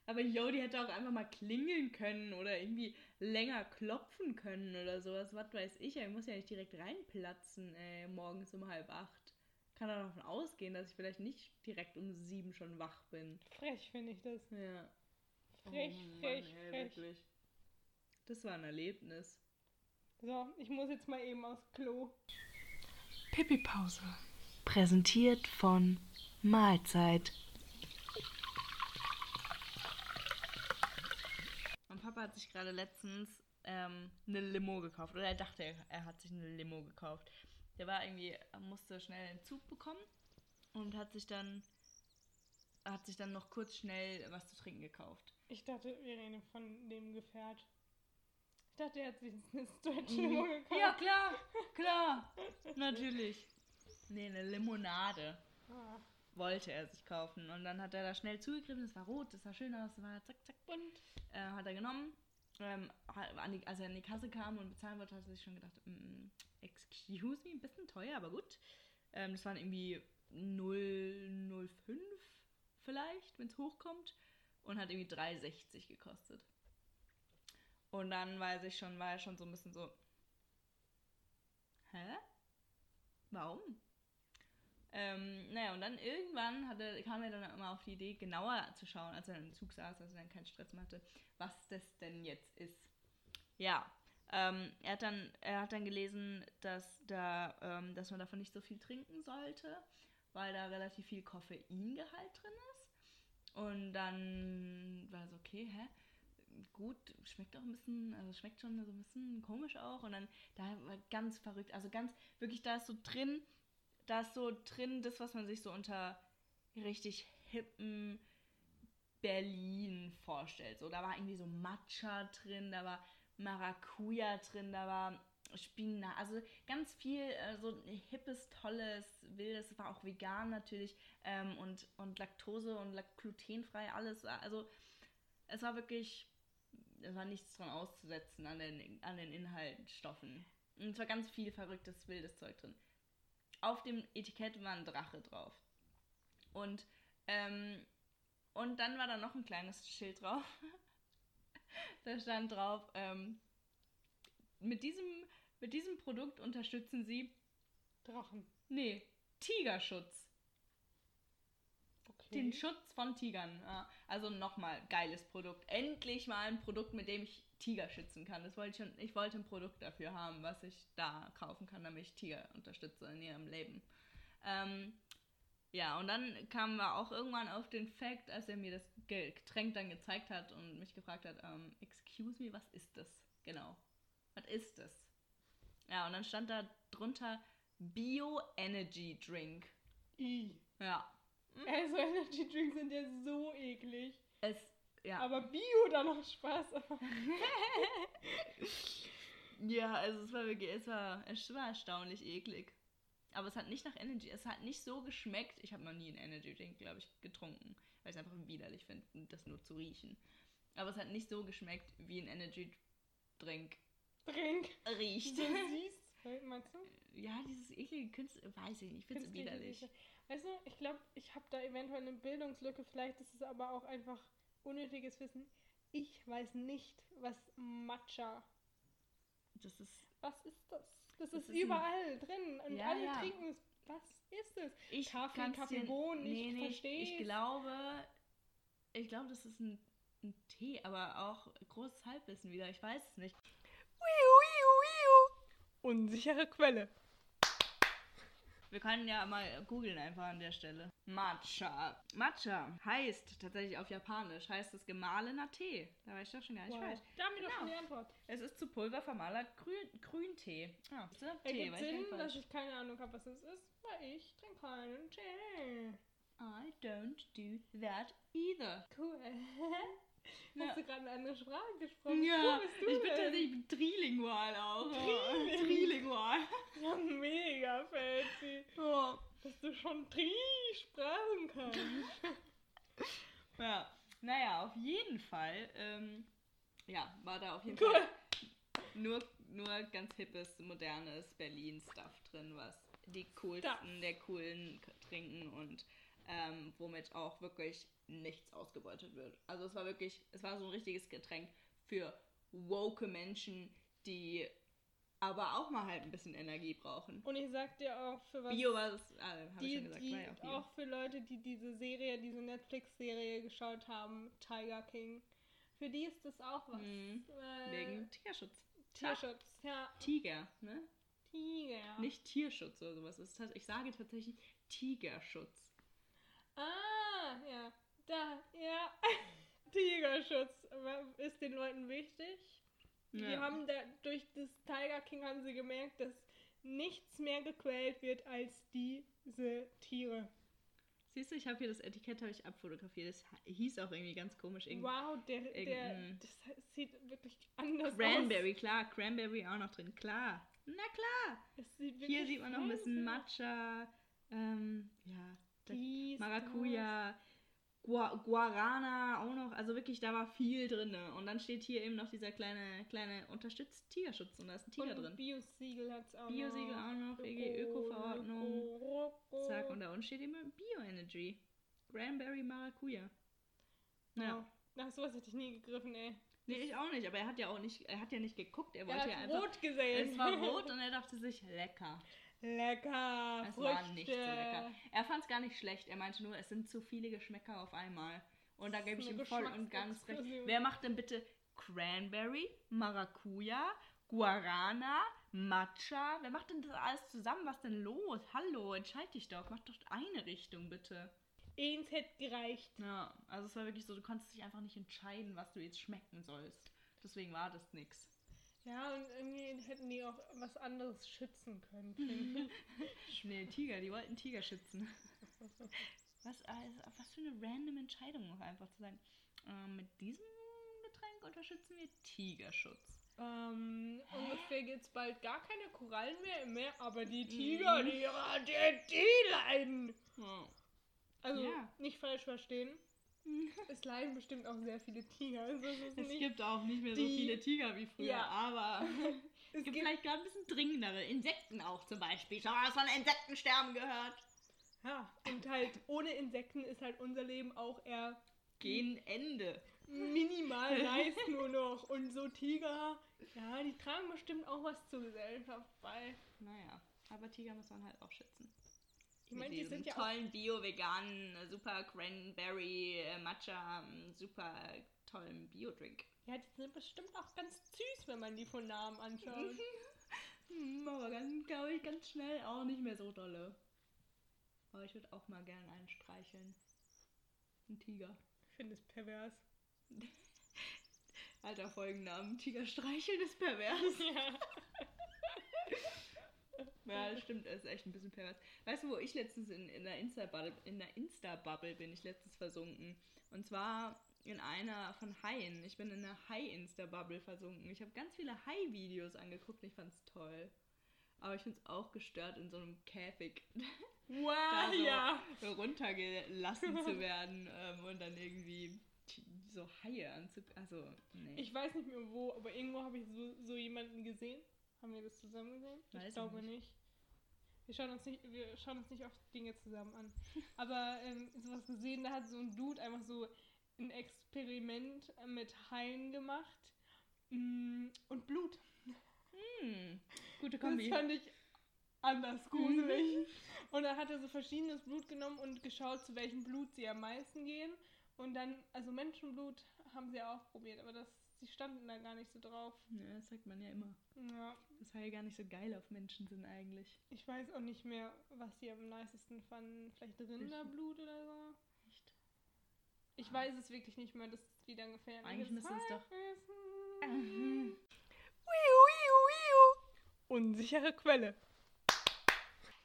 Aber yo, die hätte auch einfach mal klingeln können oder irgendwie länger klopfen können oder sowas. Was weiß ich. Ich muss ja nicht direkt reinplatzen, ey, morgens um halb acht. Kann doch davon ausgehen, dass ich vielleicht nicht direkt um sieben schon wach bin. Frech finde ich das. Ja. Frech, Oh Mann, frech, ey, frech. wirklich. Das war ein Erlebnis. So, ich muss jetzt mal eben aufs Klo. Pipi-Pause. Präsentiert von Mahlzeit. Mein Papa hat sich gerade letztens ähm, eine Limo gekauft. Oder er dachte, er, er hat sich eine Limo gekauft. Der war irgendwie, er musste schnell einen Zug bekommen und hat sich dann hat sich dann noch kurz schnell was zu trinken gekauft. Ich dachte, wir reden von dem Gefährt. Ich dachte, er hat sich (laughs) eine Stretch-Limo gekauft. Mhm. Ja, klar, klar, natürlich. Nee, eine Limonade. Ah, wollte er sich kaufen. Und dann hat er da schnell zugegriffen, es war rot, das sah schön aus, es war zack, zack, bunt. Äh, hat er genommen. Ähm, die, als er in die Kasse kam und bezahlen wollte, hat er sich schon gedacht, mm, excuse me, ein bisschen teuer, aber gut. Ähm, das waren irgendwie 0,05 vielleicht, wenn es hochkommt. Und hat irgendwie 3,60 gekostet. Und dann weiß ich schon, war er schon so ein bisschen so, hä? Warum? Ähm, naja, und dann irgendwann hatte, kam er dann immer auf die Idee, genauer zu schauen, als er im Zug saß, als er dann keinen Stress mehr hatte, was das denn jetzt ist. Ja, ähm, er, hat dann, er hat dann gelesen, dass, da, ähm, dass man davon nicht so viel trinken sollte, weil da relativ viel Koffeingehalt drin ist. Und dann war es okay, hä? Gut, schmeckt auch ein bisschen, also schmeckt schon so ein bisschen komisch auch. Und dann, da war ganz verrückt, also ganz, wirklich, da ist so drin, da ist so drin das, was man sich so unter richtig hippen Berlin vorstellt. So, da war irgendwie so Matcha drin, da war Maracuja drin, da war Spinat, also ganz viel äh, so hippes, tolles, wildes, war auch vegan natürlich ähm, und, und Laktose und glutenfrei, alles. Also es war wirklich, es war nichts dran auszusetzen an den, an den Inhaltsstoffen. Und es war ganz viel verrücktes, wildes Zeug drin. auf dem Etikett war ein Drache drauf. Und, ähm, und dann war da noch ein kleines Schild drauf. (laughs) da stand drauf, ähm, mit diesem, mit diesem Produkt unterstützen sie, Drachen. nee, Tigerschutz. Okay. Den Schutz von Tigern. Ja. Also nochmal, geiles Produkt. Endlich mal ein Produkt, mit dem ich Tiger schützen kann. Das wollte ich, schon, ich wollte ein Produkt dafür haben, was ich da kaufen kann, damit ich Tiger unterstütze in ihrem Leben. Ähm, ja, und dann kamen wir auch irgendwann auf den Fakt, als er mir das Getränk dann gezeigt hat und mich gefragt hat, ähm, excuse me, was ist das? Genau. Was ist das? Ja, und dann stand da drunter Bio Energy Drink. I. Ja. Also Energy Drinks sind ja so eklig. Es, ja. Aber Bio da noch Spaß. (laughs) Ja, also es war wirklich, es war, es war erstaunlich eklig. Aber es hat nicht nach Energy, es hat nicht so geschmeckt. Ich habe noch nie einen Energy Drink, glaube ich, getrunken, weil ich es einfach widerlich finde, das nur zu riechen. Aber es hat nicht so geschmeckt, wie ein Energy Drink Trink. riecht. So süß. Meinst du? ja, dieses eklige Künstler, weiß ich nicht, ich finde es widerlich. Weißt du, ich glaube, ich habe da eventuell eine Bildungslücke. Vielleicht ist es aber auch einfach unnötiges Wissen. Ich weiß nicht, was Matcha. Das ist, Was ist das? Das, Das ist, ist ein- überall drin und Ja, alle ja. trinken es. Was ist es? ich Kaffee, kann's Kaffee, dir- Bohnen, ich nee, nee, versteh's. Ich glaube, ich glaube, das ist ein, ein Tee, aber auch großes Halbwissen wieder, ich weiß es nicht. Unsichere Quelle. Wir können ja mal googeln einfach an der Stelle. Matcha. Matcha heißt tatsächlich auf Japanisch, heißt es gemahlener Tee. Da war ich doch schon gar nicht Wow. falsch. Da haben wir doch Genau. schon die Antwort. Es ist zu Pulver vermahlener Grün, Grüntee. Ah, siehste? Tee, Ergibt war ich gar Sinn, dass ich keine Ahnung habe, was es ist, weil ich trinke keinen Tee. I don't do that either. Cool. (laughs) (laughs) Ja. Hast du gerade eine andere Sprache gesprochen? Ja, ich bin tatsächlich trilingual auch. Trilingual. Trilingual. (laughs) Ja, mega fancy. Ja. Dass du schon drei Sprachen kannst. (laughs) Ja, naja, auf jeden Fall, ähm, ja, war da auf jeden Cool. Fall nur, nur ganz hippes, modernes Berlin-Stuff drin, was die coolsten Stuff. der coolen trinken und ähm, womit auch wirklich nichts ausgebeutet wird. Also es war wirklich, es war so ein richtiges Getränk für woke Menschen, die aber auch mal halt ein bisschen Energie brauchen. Und ich sag dir auch, für was. Bio war das, ah, habe ich die, schon gesagt, die, ja auch Bio. auch für Leute, die diese Serie, diese Netflix-Serie geschaut haben, Tiger King. Für die ist das auch was. Mhm. Weil Wegen Tierschutz. Tierschutz, ja. Tiger, ne? Tiger. Nicht Tierschutz oder sowas. Ich sage tatsächlich Tigerschutz. Ah, ja. Da, ja. (laughs) Tigerschutz ist den Leuten wichtig. Die Ja. haben da, durch das Tiger King haben sie gemerkt, dass nichts mehr gequält wird als diese Tiere. Siehst du, ich habe hier das Etikett habe ich abfotografiert. Das hieß auch irgendwie ganz komisch. Irgendwie Wow, der, der, das sieht wirklich anders Cranberry, klar. Cranberry auch noch drin. Klar. Na klar. aus. Sieht Hier sieht man noch ein bisschen Matcha. Ähm, ja. Dies, Maracuja. Gua Guarana auch noch. Also wirklich, da war viel drin. Und dann steht hier eben noch dieser kleine, kleine unterstützt Tierschutz. Und da ist ein. Tiger Und drin. Biosiegel hat es auch Biosiegel noch. auch noch. EG Öko-Verordnung. Zack, und da unten steht immer Bio-Energy. Cranberry Maracuja. Ja. Ja. Nach sowas hätte ich nie gegriffen, ey. Nee, ich auch nicht, aber er hat ja auch nicht, er hat ja nicht geguckt, er wollte hat ja einfach. rot gesehen. Es war rot (laughs) und er dachte sich, lecker. Lecker. Es Früchte. war nicht so lecker. Er fand es gar nicht schlecht. Er meinte nur, es sind zu viele Geschmäcker auf einmal. Und da gebe ich ihm voll und ganz recht. Wer macht denn bitte Cranberry, Maracuja, Guarana, Matcha? Wer macht denn das alles zusammen? Was denn los? Hallo, entscheid dich doch. Mach doch eine Richtung bitte. Eins hätte gereicht. Ja, also es war wirklich so, du konntest dich einfach nicht entscheiden, was du jetzt schmecken sollst. Deswegen war das nix. Ja, und irgendwie hätten die auch was anderes schützen können. (laughs) Nee, Tiger, die wollten Tiger schützen. Was, also, was für eine random Entscheidung auch einfach zu sagen. Ähm, mit diesem Getränk unterstützen wir Tigerschutz. ähm, ungefähr gibt es bald gar keine Korallen mehr im Meer, aber die Tiger, Mhm. die, die, die leiden. Also, Ja. nicht falsch verstehen. (laughs) Es leiden bestimmt auch sehr viele Tiger. Also, es Es gibt auch nicht mehr so viele Tiger wie früher, Ja. aber (laughs) Es Es gibt gibt, vielleicht gerade ein bisschen dringendere. Insekten auch zum Beispiel. Schon mal was von Insektensterben gehört. ja, und halt ohne Insekten ist halt unser Leben auch eher Gegen Ende. minimal (laughs) nice nur noch. Und so Tiger, ja, die tragen bestimmt auch was zur Gesellschaft bei. Naja, aber Tiger muss man halt auch schützen. Ich meine, die sind ja tollen Bio-veganen, äh, super Cranberry äh, Matcha, ähm, super tollen Bio-Drink. Ja, die sind bestimmt auch ganz süß, wenn man die von Namen anschaut. (laughs) Hm, aber ganz, glaube ich, ganz schnell auch nicht mehr so dolle. Aber ich würde auch mal gern einen streicheln. Ein Tiger. Ich finde es pervers. (laughs) Alter Folgennamen. Tiger streicheln ist pervers. ja. (laughs) Ja, das stimmt, das ist echt ein bisschen pervers. Weißt du, wo ich letztens in, in der Insta-Bubble, in der Insta-Bubble bin ich letztens versunken. Und zwar in einer von Haien. Ich bin in einer Hai-Insta-Bubble versunken. Ich habe ganz viele Hai-Videos angeguckt und ich fand's toll. Aber ich find's auch gestört, in so einem Käfig (laughs) Wow, da so ja. runtergelassen zu (laughs) werden ähm, und dann irgendwie so Haie anzugucken. Also, nee. Ich weiß nicht mehr wo, aber irgendwo habe ich so, so jemanden gesehen. Haben wir das zusammen gesehen? Weiß ich glaube nicht. Wir schauen uns nicht, wir schauen uns nicht oft Dinge zusammen an. (laughs) Aber ähm, sowas gesehen, da hat so ein Dude einfach so ein Experiment mit Haien gemacht. Mm, Und Blut. hm, gute Das Kombi. fand ich anders gruselig. (laughs) Und dann hat er so verschiedenes Blut genommen und geschaut, zu welchem Blut sie am meisten gehen. Und dann, also Menschenblut haben sie auch probiert, aber das, sie standen da gar nicht so drauf. Ja, das sagt man ja immer. Ja, Dass Haie gar nicht so geil auf Menschen sind eigentlich. ich weiß auch nicht mehr, was sie am nicesten fanden. Vielleicht Rinderblut oder so. Echt? Ich weiß es wirklich nicht mehr, das ist wieder gefährlich. Eigentlich müsste es doch- (laughs) Unsichere Quelle.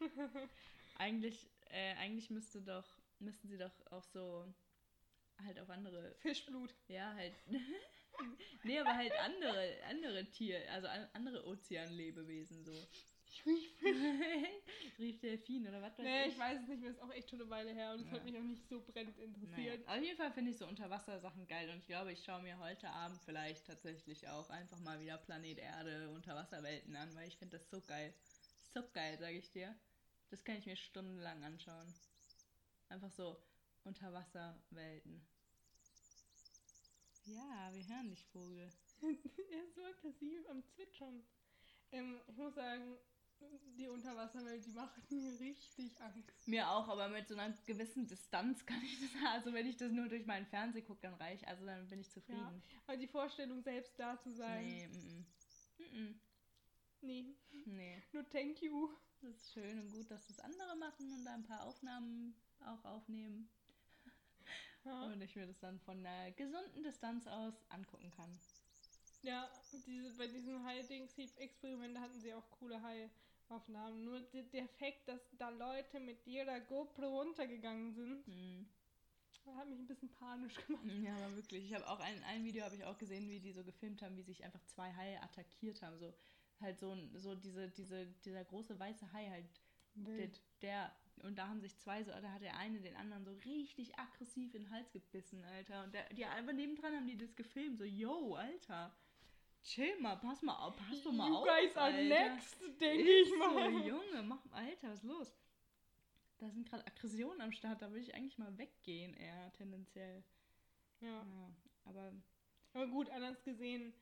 (laughs) Eigentlich, äh, eigentlich müsste doch, müssten sie doch auch so halt auf andere, Fischblut. ja, halt. (laughs) (laughs) nee, aber halt andere, andere Tier, also an, andere Ozeanlebewesen so. Ich (laughs) Rief Delfin oder was weiß Nee, ich. ich weiß es nicht mehr, ist auch echt schon eine Weile her und es Ja. hat mich auch nicht so brennend Naja. interessiert. Auf jeden Fall finde ich so Unterwassersachen geil und ich glaube, ich schaue mir heute Abend vielleicht tatsächlich auch einfach mal wieder Planet Erde Unterwasserwelten an, weil ich finde das so geil. So geil, sage ich dir. Das kann ich mir stundenlang anschauen. Einfach so Unterwasserwelten. Ja, wir hören dich, Vogel. er ist so aggressiv am Zwitschern. Ähm, ich muss sagen, die Unterwasserwelt, die macht mir richtig Angst. Mir auch, aber mit so einer gewissen Distanz kann ich das. Also wenn ich das nur durch meinen Fernseher gucke, dann reicht. Also dann bin ich zufrieden. Aber die Vorstellung, selbst da zu sein, Nee, mm, mm. Mm, nee, nee. nur thank you. Das ist schön und gut, dass das andere machen und da ein paar Aufnahmen auch aufnehmen. Ja, Und ich mir das dann von einer gesunden Distanz aus angucken kann. ja diese, bei diesen High-Dings-Experimenten hatten sie auch coole High-Aufnahmen. Nur der, der Fakt, dass da Leute mit ihrer GoPro runtergegangen sind, Hm. hat mich ein bisschen panisch gemacht. Ja, aber wirklich. Ich habe auch ein, ein Video habe ich auch gesehen, wie die so gefilmt haben, wie sich einfach zwei Haie attackiert haben. So halt so, so diese, diese, dieser große weiße Hai halt der, der und da haben sich zwei so, da hat der eine den anderen so richtig aggressiv in den Hals gebissen, Alter. Und der, die einfach nebendran haben die das gefilmt, so, yo, Alter. Chill mal, pass mal auf, pass doch mal you auf. guys are Alter. next, denke ich mal. So, Junge, mach Alter, was ist los? Da sind gerade Aggressionen am Start, da würde ich eigentlich mal weggehen, eher tendenziell. Ja. Ja, aber Aber gut, anders gesehen,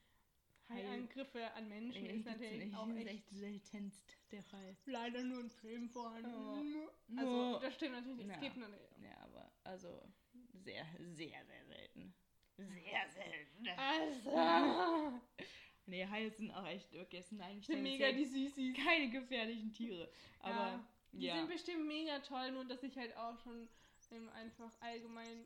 Haiangriffe an Menschen ist natürlich nicht. auch echt echt seltenst der Fall. leider nur ein Film vorhanden. Ja. Also, Ja. das stimmt natürlich nicht. Ja. Es gibt natürlich. Ja, aber also sehr, sehr, sehr selten. Sehr selten. Also, (laughs) Nee, Haie sind auch echt wirklich, es sind eigentlich sind mega die Süßis. keine gefährlichen Tiere. Aber ja, die ja. sind bestimmt mega toll, nur dass ich halt auch schon einfach allgemein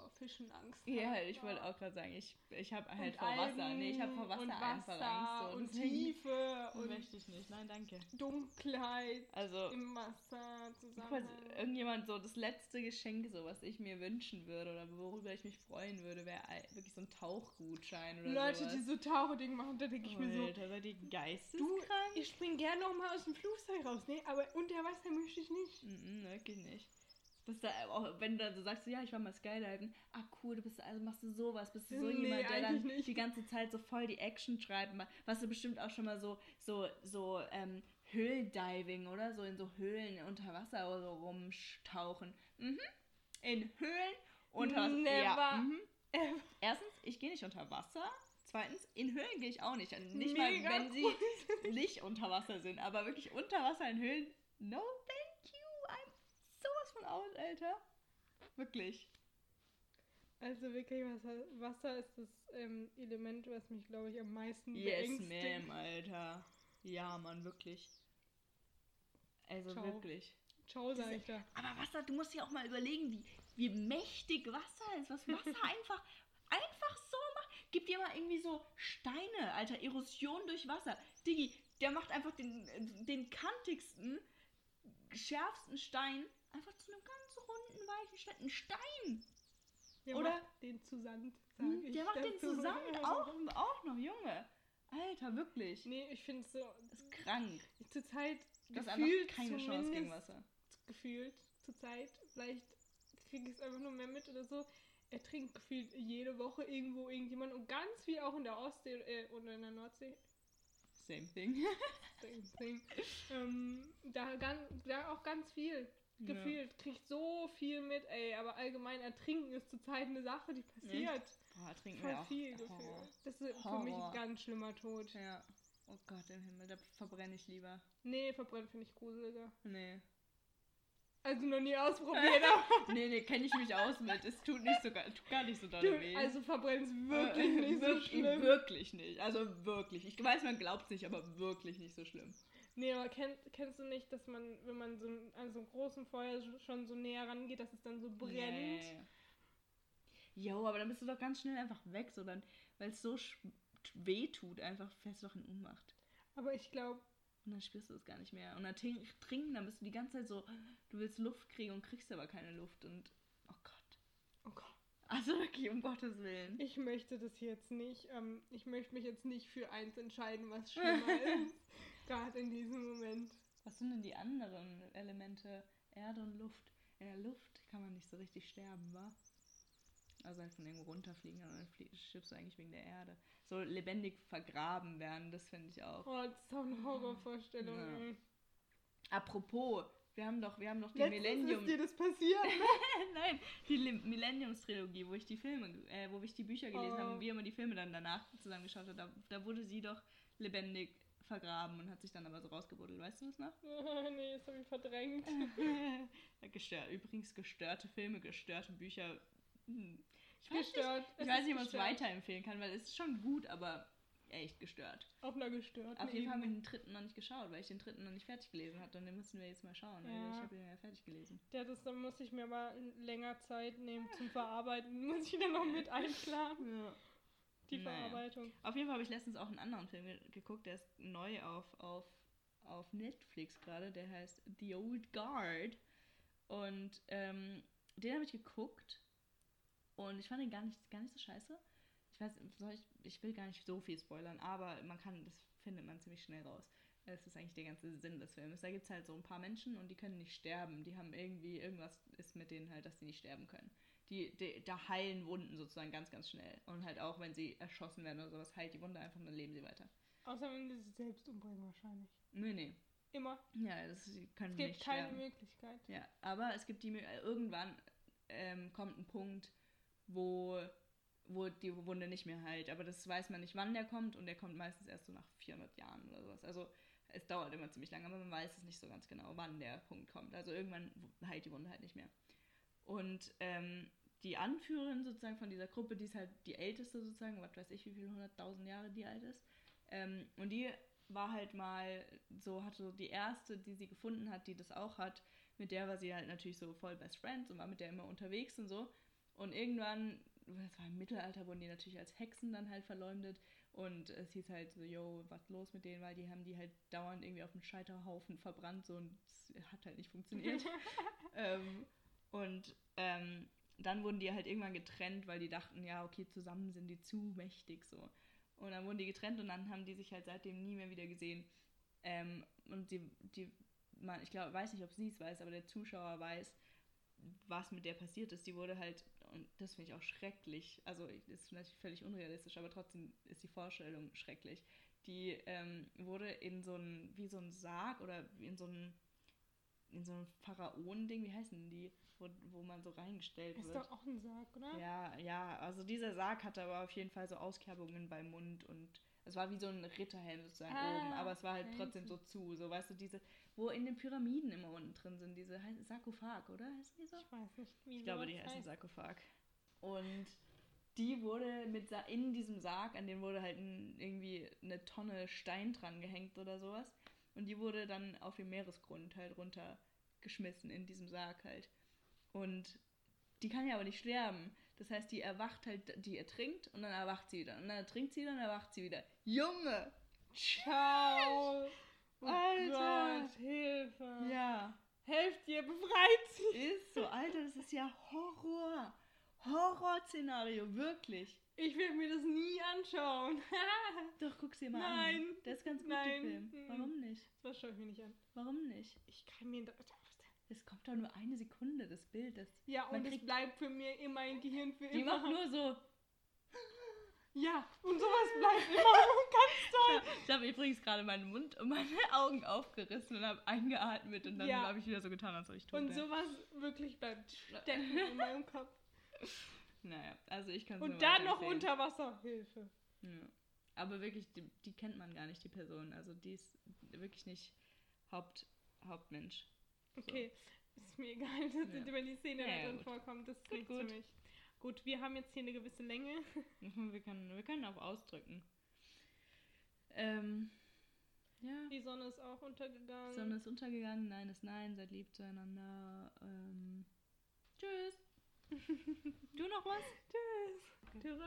vor Fischen Angst Ja, habe. ich wollte auch gerade sagen, ich, ich habe halt Und vor Wasser. Algen Nee, ich habe vor Wasser, und einfach Wasser Angst. So. und Tiefe (laughs) und möchte ich nicht. Nein, danke. Dunkelheit Also, im Wasser zusammen. irgendjemand so, das letzte Geschenk, so was ich mir wünschen würde oder worüber ich mich freuen würde, wäre wirklich so ein Tauchgutschein oder Leute, sowas. die so Tauchding machen, da denke ich mir so, Alter, seid ihr du, geisteskrank? ich spring gerne noch mal aus dem Flugzeug raus, ne? Aber unter Wasser möchte ich nicht. Mhm, wirklich nicht. Dass da auch, wenn du dann so sagst, ja, ich war mal Skydiven, ah cool, du bist also machst du sowas, bist du so Nee, jemand, der dann nicht. die ganze Zeit so voll die Action schreibt, was du bestimmt auch schon mal so, so, so, ähm, Höhldiving oder so in so Höhlen unter Wasser oder so rumtauchen. Mhm. In Höhlen unter Wasser. Ja, Never mhm. Erstens, ich gehe nicht unter Wasser. Zweitens, in Höhlen gehe ich auch nicht. Also nicht mal, Mega wenn sie nicht unter Wasser sind, aber wirklich unter Wasser in Höhlen. No, out, Alter. Wirklich. Also wirklich, Wasser, Wasser ist das ähm, Element, was mich, glaube ich, am meisten Yes, beängstigt. ma'am, Alter. Ja, Mann, wirklich. Also Ciao. wirklich. Ciao, sag ich da. Aber Wasser, du musst dir auch mal überlegen, wie, wie mächtig Wasser ist. Was Wasser (laughs) einfach, einfach so macht. Gib dir mal irgendwie so Steine, Alter. Erosion durch Wasser. Diggi, der macht einfach den, den kantigsten, schärfsten Stein einfach zu einem ganz runden, weichen Stein. Ein Stein. Der Oder- macht den zu Sand, sag Hm, ich Der macht den dazu. zusammen (laughs) auch, auch noch, Junge. Alter, wirklich. Nee, ich finde es so, Das ist krank. zur Zeit Du hast gefühlt einfach keine Chance gegen Wasser. gefühlt zur Zeit, vielleicht kriege ich es einfach nur mehr mit oder so. Er trinkt gefühlt jede Woche irgendwo irgendjemand und ganz viel auch in der Ostsee äh, oder in der Nordsee. Same thing. (laughs) Same thing. ähm, da, ganz, da auch ganz viel. Ja. Gefühlt. Kriegt so viel mit, ey. Aber allgemein ertrinken ist zurzeit eine Sache, die passiert. Boah, trinken Voll wir auch. viel Horror. gefühlt. Das ist für mich Horror. ein ganz schlimmer Tod. Ja. Oh Gott im Himmel, da verbrenne ich lieber. Nee, verbrennen finde ich gruseliger. Nee. Also noch nie ausprobiert, (laughs) nee, nee, kenne ich mich aus mit. Es tut nicht so, gar- tut gar nicht so doll weh. also verbrennen ist wirklich Äh, nicht so wirklich- schlimm. Wirklich nicht. Also wirklich. Ich weiß, man glaubt es nicht, aber wirklich nicht so schlimm. Nee, aber kenn, kennst du nicht, dass man, wenn man so an so einem großen Feuer sch- schon so näher rangeht, dass es dann so brennt? Nee. Jo, aber dann bist du doch ganz schnell einfach weg, so dann, weil es so weh tut, einfach fällst du doch in Ohnmacht. Aber ich glaube, Und dann spürst du es gar nicht mehr. Und dann trink- trinken, dann bist du die ganze Zeit so, du willst Luft kriegen und kriegst aber keine Luft. Und, oh Gott. oh Gott, Also wirklich, um Gottes Willen. ich möchte das jetzt nicht, ähm, ich möchte mich jetzt nicht für eins entscheiden, was schlimmer (laughs) ist. Gerade in diesem Moment. Was sind denn die anderen Elemente? Erde und Luft. In der Luft kann man nicht so richtig sterben, wa? Also halt von irgendwo runterfliegen, aber dann stirbst du eigentlich wegen der Erde. So lebendig vergraben werden, das finde ich auch. Oh, das ist auch eine Horrorvorstellung. Ja. Apropos, wir haben doch, wir haben doch die Letztens Millennium. ist dir das passiert. ne? (laughs) Nein, die Millenniums-Trilogie, wo ich die Filme, äh, wo ich die Bücher gelesen Oh. habe und wir immer die Filme dann danach zusammengeschaut haben, da, da wurde sie doch lebendig vergraben und hat sich dann aber so rausgebuddelt. Weißt du das noch? (laughs) nee, das habe ich verdrängt. (laughs) Gestört. Übrigens gestörte Filme, gestörte Bücher. Hm. Ich weiß nicht, Gestört. ich Es weiß nicht, ob man es gestört. weiterempfehlen kann, weil es ist schon gut, aber echt gestört. Auf einer gestörten Auf jeden Fall haben wir den dritten noch nicht geschaut, weil ich den dritten noch nicht fertig gelesen hatte und den müssen wir jetzt mal schauen, Ja. ich habe den ja fertig gelesen. Ja, das dann muss ich mir aber länger Zeit nehmen zum Verarbeiten. (laughs) Muss ich dann noch mit einplanen, Ja. Die Naja. Verarbeitung. Auf jeden Fall habe ich letztens auch einen anderen Film ge- geguckt, der ist neu auf, auf, auf Netflix gerade, der heißt The Old Guard. Und ähm, den habe ich geguckt und ich fand den gar nicht, gar nicht so scheiße. Ich weiß, soll ich, ich will gar nicht so viel spoilern, aber man kann, das findet man ziemlich schnell raus. Das ist eigentlich der ganze Sinn des Films. Da gibt es halt so ein paar Menschen und die können nicht sterben. Die haben irgendwie, irgendwas ist mit denen halt, dass die nicht sterben können. Die, die, da heilen Wunden sozusagen ganz, ganz schnell. Und halt auch, wenn sie erschossen werden oder sowas, heilt die Wunde einfach und dann leben sie weiter. Außer wenn sie sich selbst umbringen wahrscheinlich. Nee, nee. Immer. Ja, das, sie können Es gibt nicht keine sterben. Möglichkeit. Ja, aber es gibt die Mö- äh, irgendwann ähm, kommt ein Punkt, wo, wo die Wunde nicht mehr heilt. Aber das weiß man nicht, wann der kommt und der kommt meistens erst so nach 400 Jahren oder sowas. Also es dauert immer ziemlich lange, aber man weiß es nicht so ganz genau, wann der Punkt kommt. Also irgendwann heilt die Wunde halt nicht mehr. Und ähm, die Anführerin sozusagen von dieser Gruppe, die ist halt die älteste sozusagen, was weiß ich, wie viele hunderttausend Jahre die alt ist. Ähm, und die war halt mal so, hatte so die erste, die sie gefunden hat, die das auch hat. Mit der war sie halt natürlich so voll Best Friends und war mit der immer unterwegs und so. Und irgendwann, das war im Mittelalter, wurden die natürlich als Hexen dann halt verleumdet. Und es hieß halt so, yo, was los mit denen, weil die haben die halt dauernd irgendwie auf dem Scheiterhaufen verbrannt so und es hat halt nicht funktioniert. (laughs) ähm, und ähm, dann wurden die halt irgendwann getrennt, weil die dachten, ja, okay, zusammen sind die zu mächtig so. Und dann wurden die getrennt und dann haben die sich halt seitdem nie mehr wieder gesehen. Ähm, und die, die man, ich glaube, weiß nicht, ob sie es weiß, aber der Zuschauer weiß, was mit der passiert ist. Die wurde halt, und das finde ich auch schrecklich, also ist natürlich völlig unrealistisch, aber trotzdem ist die Vorstellung schrecklich. Die ähm, wurde in so ein, wie so ein Sarg oder in so ein, in so ein Pharaonending, wie heißen die, wo, wo man so reingestellt Ist wird. doch auch ein Sarg, oder? Ja, ja, also dieser Sarg hatte aber auf jeden Fall so Auskerbungen beim Mund und es war wie so ein Ritterhelm sozusagen Ah, oben, aber es war halt fancy. trotzdem so zu, so weißt du, diese, wo in den Pyramiden immer unten drin sind, diese heißen Sarkophag, oder? Heißen die so? Ich weiß nicht, wie Ich glaube, die heißen heißt. Sarkophag. Und die wurde mit in diesem Sarg, an den wurde halt irgendwie eine Tonne Stein dran gehängt oder sowas. Und die wurde dann auf den Meeresgrund halt runtergeschmissen in diesem Sarg halt. Und die kann ja aber nicht sterben. Das heißt, die erwacht halt, die ertrinkt und dann erwacht sie wieder. Und dann ertrinkt sie, dann erwacht sie wieder. Junge! Ciao! (laughs) Oh Alter. Gott, Hilfe! Ja, Helft ihr, befreit sie! ist so, Alter, das ist ja Horror. Horrorszenario, wirklich. Ich will mir das nie anschauen. (laughs) Doch, guck's dir mal Nein. an. Der ist ganz gut, Nein. der Film. Mhm. Warum nicht? das schaue ich mir nicht an. Warum nicht? Ich kann mir das. Es kommt doch nur eine Sekunde, das Bild. Das, Ja, und es bleibt für mir in mein Gehirn für die immer. macht nur so. Ja, und sowas bleibt immer (laughs) ganz toll. Ich habe übrigens gerade meinen Mund und meine (laughs) Augen aufgerissen und habe eingeatmet und dann Ja. habe ich wieder so getan, als ob ich tot Und sowas wirklich bleibt stecken in meinem Kopf. Naja, also ich kann Und dann noch unter Wasser. Hilfe. Ja. Aber wirklich, die, die kennt man gar nicht, die Person. Also die ist wirklich nicht Haupt, Hauptmensch. Okay, ist mir egal, dass Ja. wenn die Szene Ja, da ja, drin gut. vorkommt, das ist Gut, nichts für gut. mich. Gut, wir haben jetzt hier eine gewisse Länge. (laughs) Wir können, wir können auch ausdrücken. Ähm, ja. Die Sonne ist auch untergegangen. Sonne ist untergegangen, nein ist nein, seid lieb zueinander. Ähm, tschüss. Du noch was? Tschüss. Tschüss.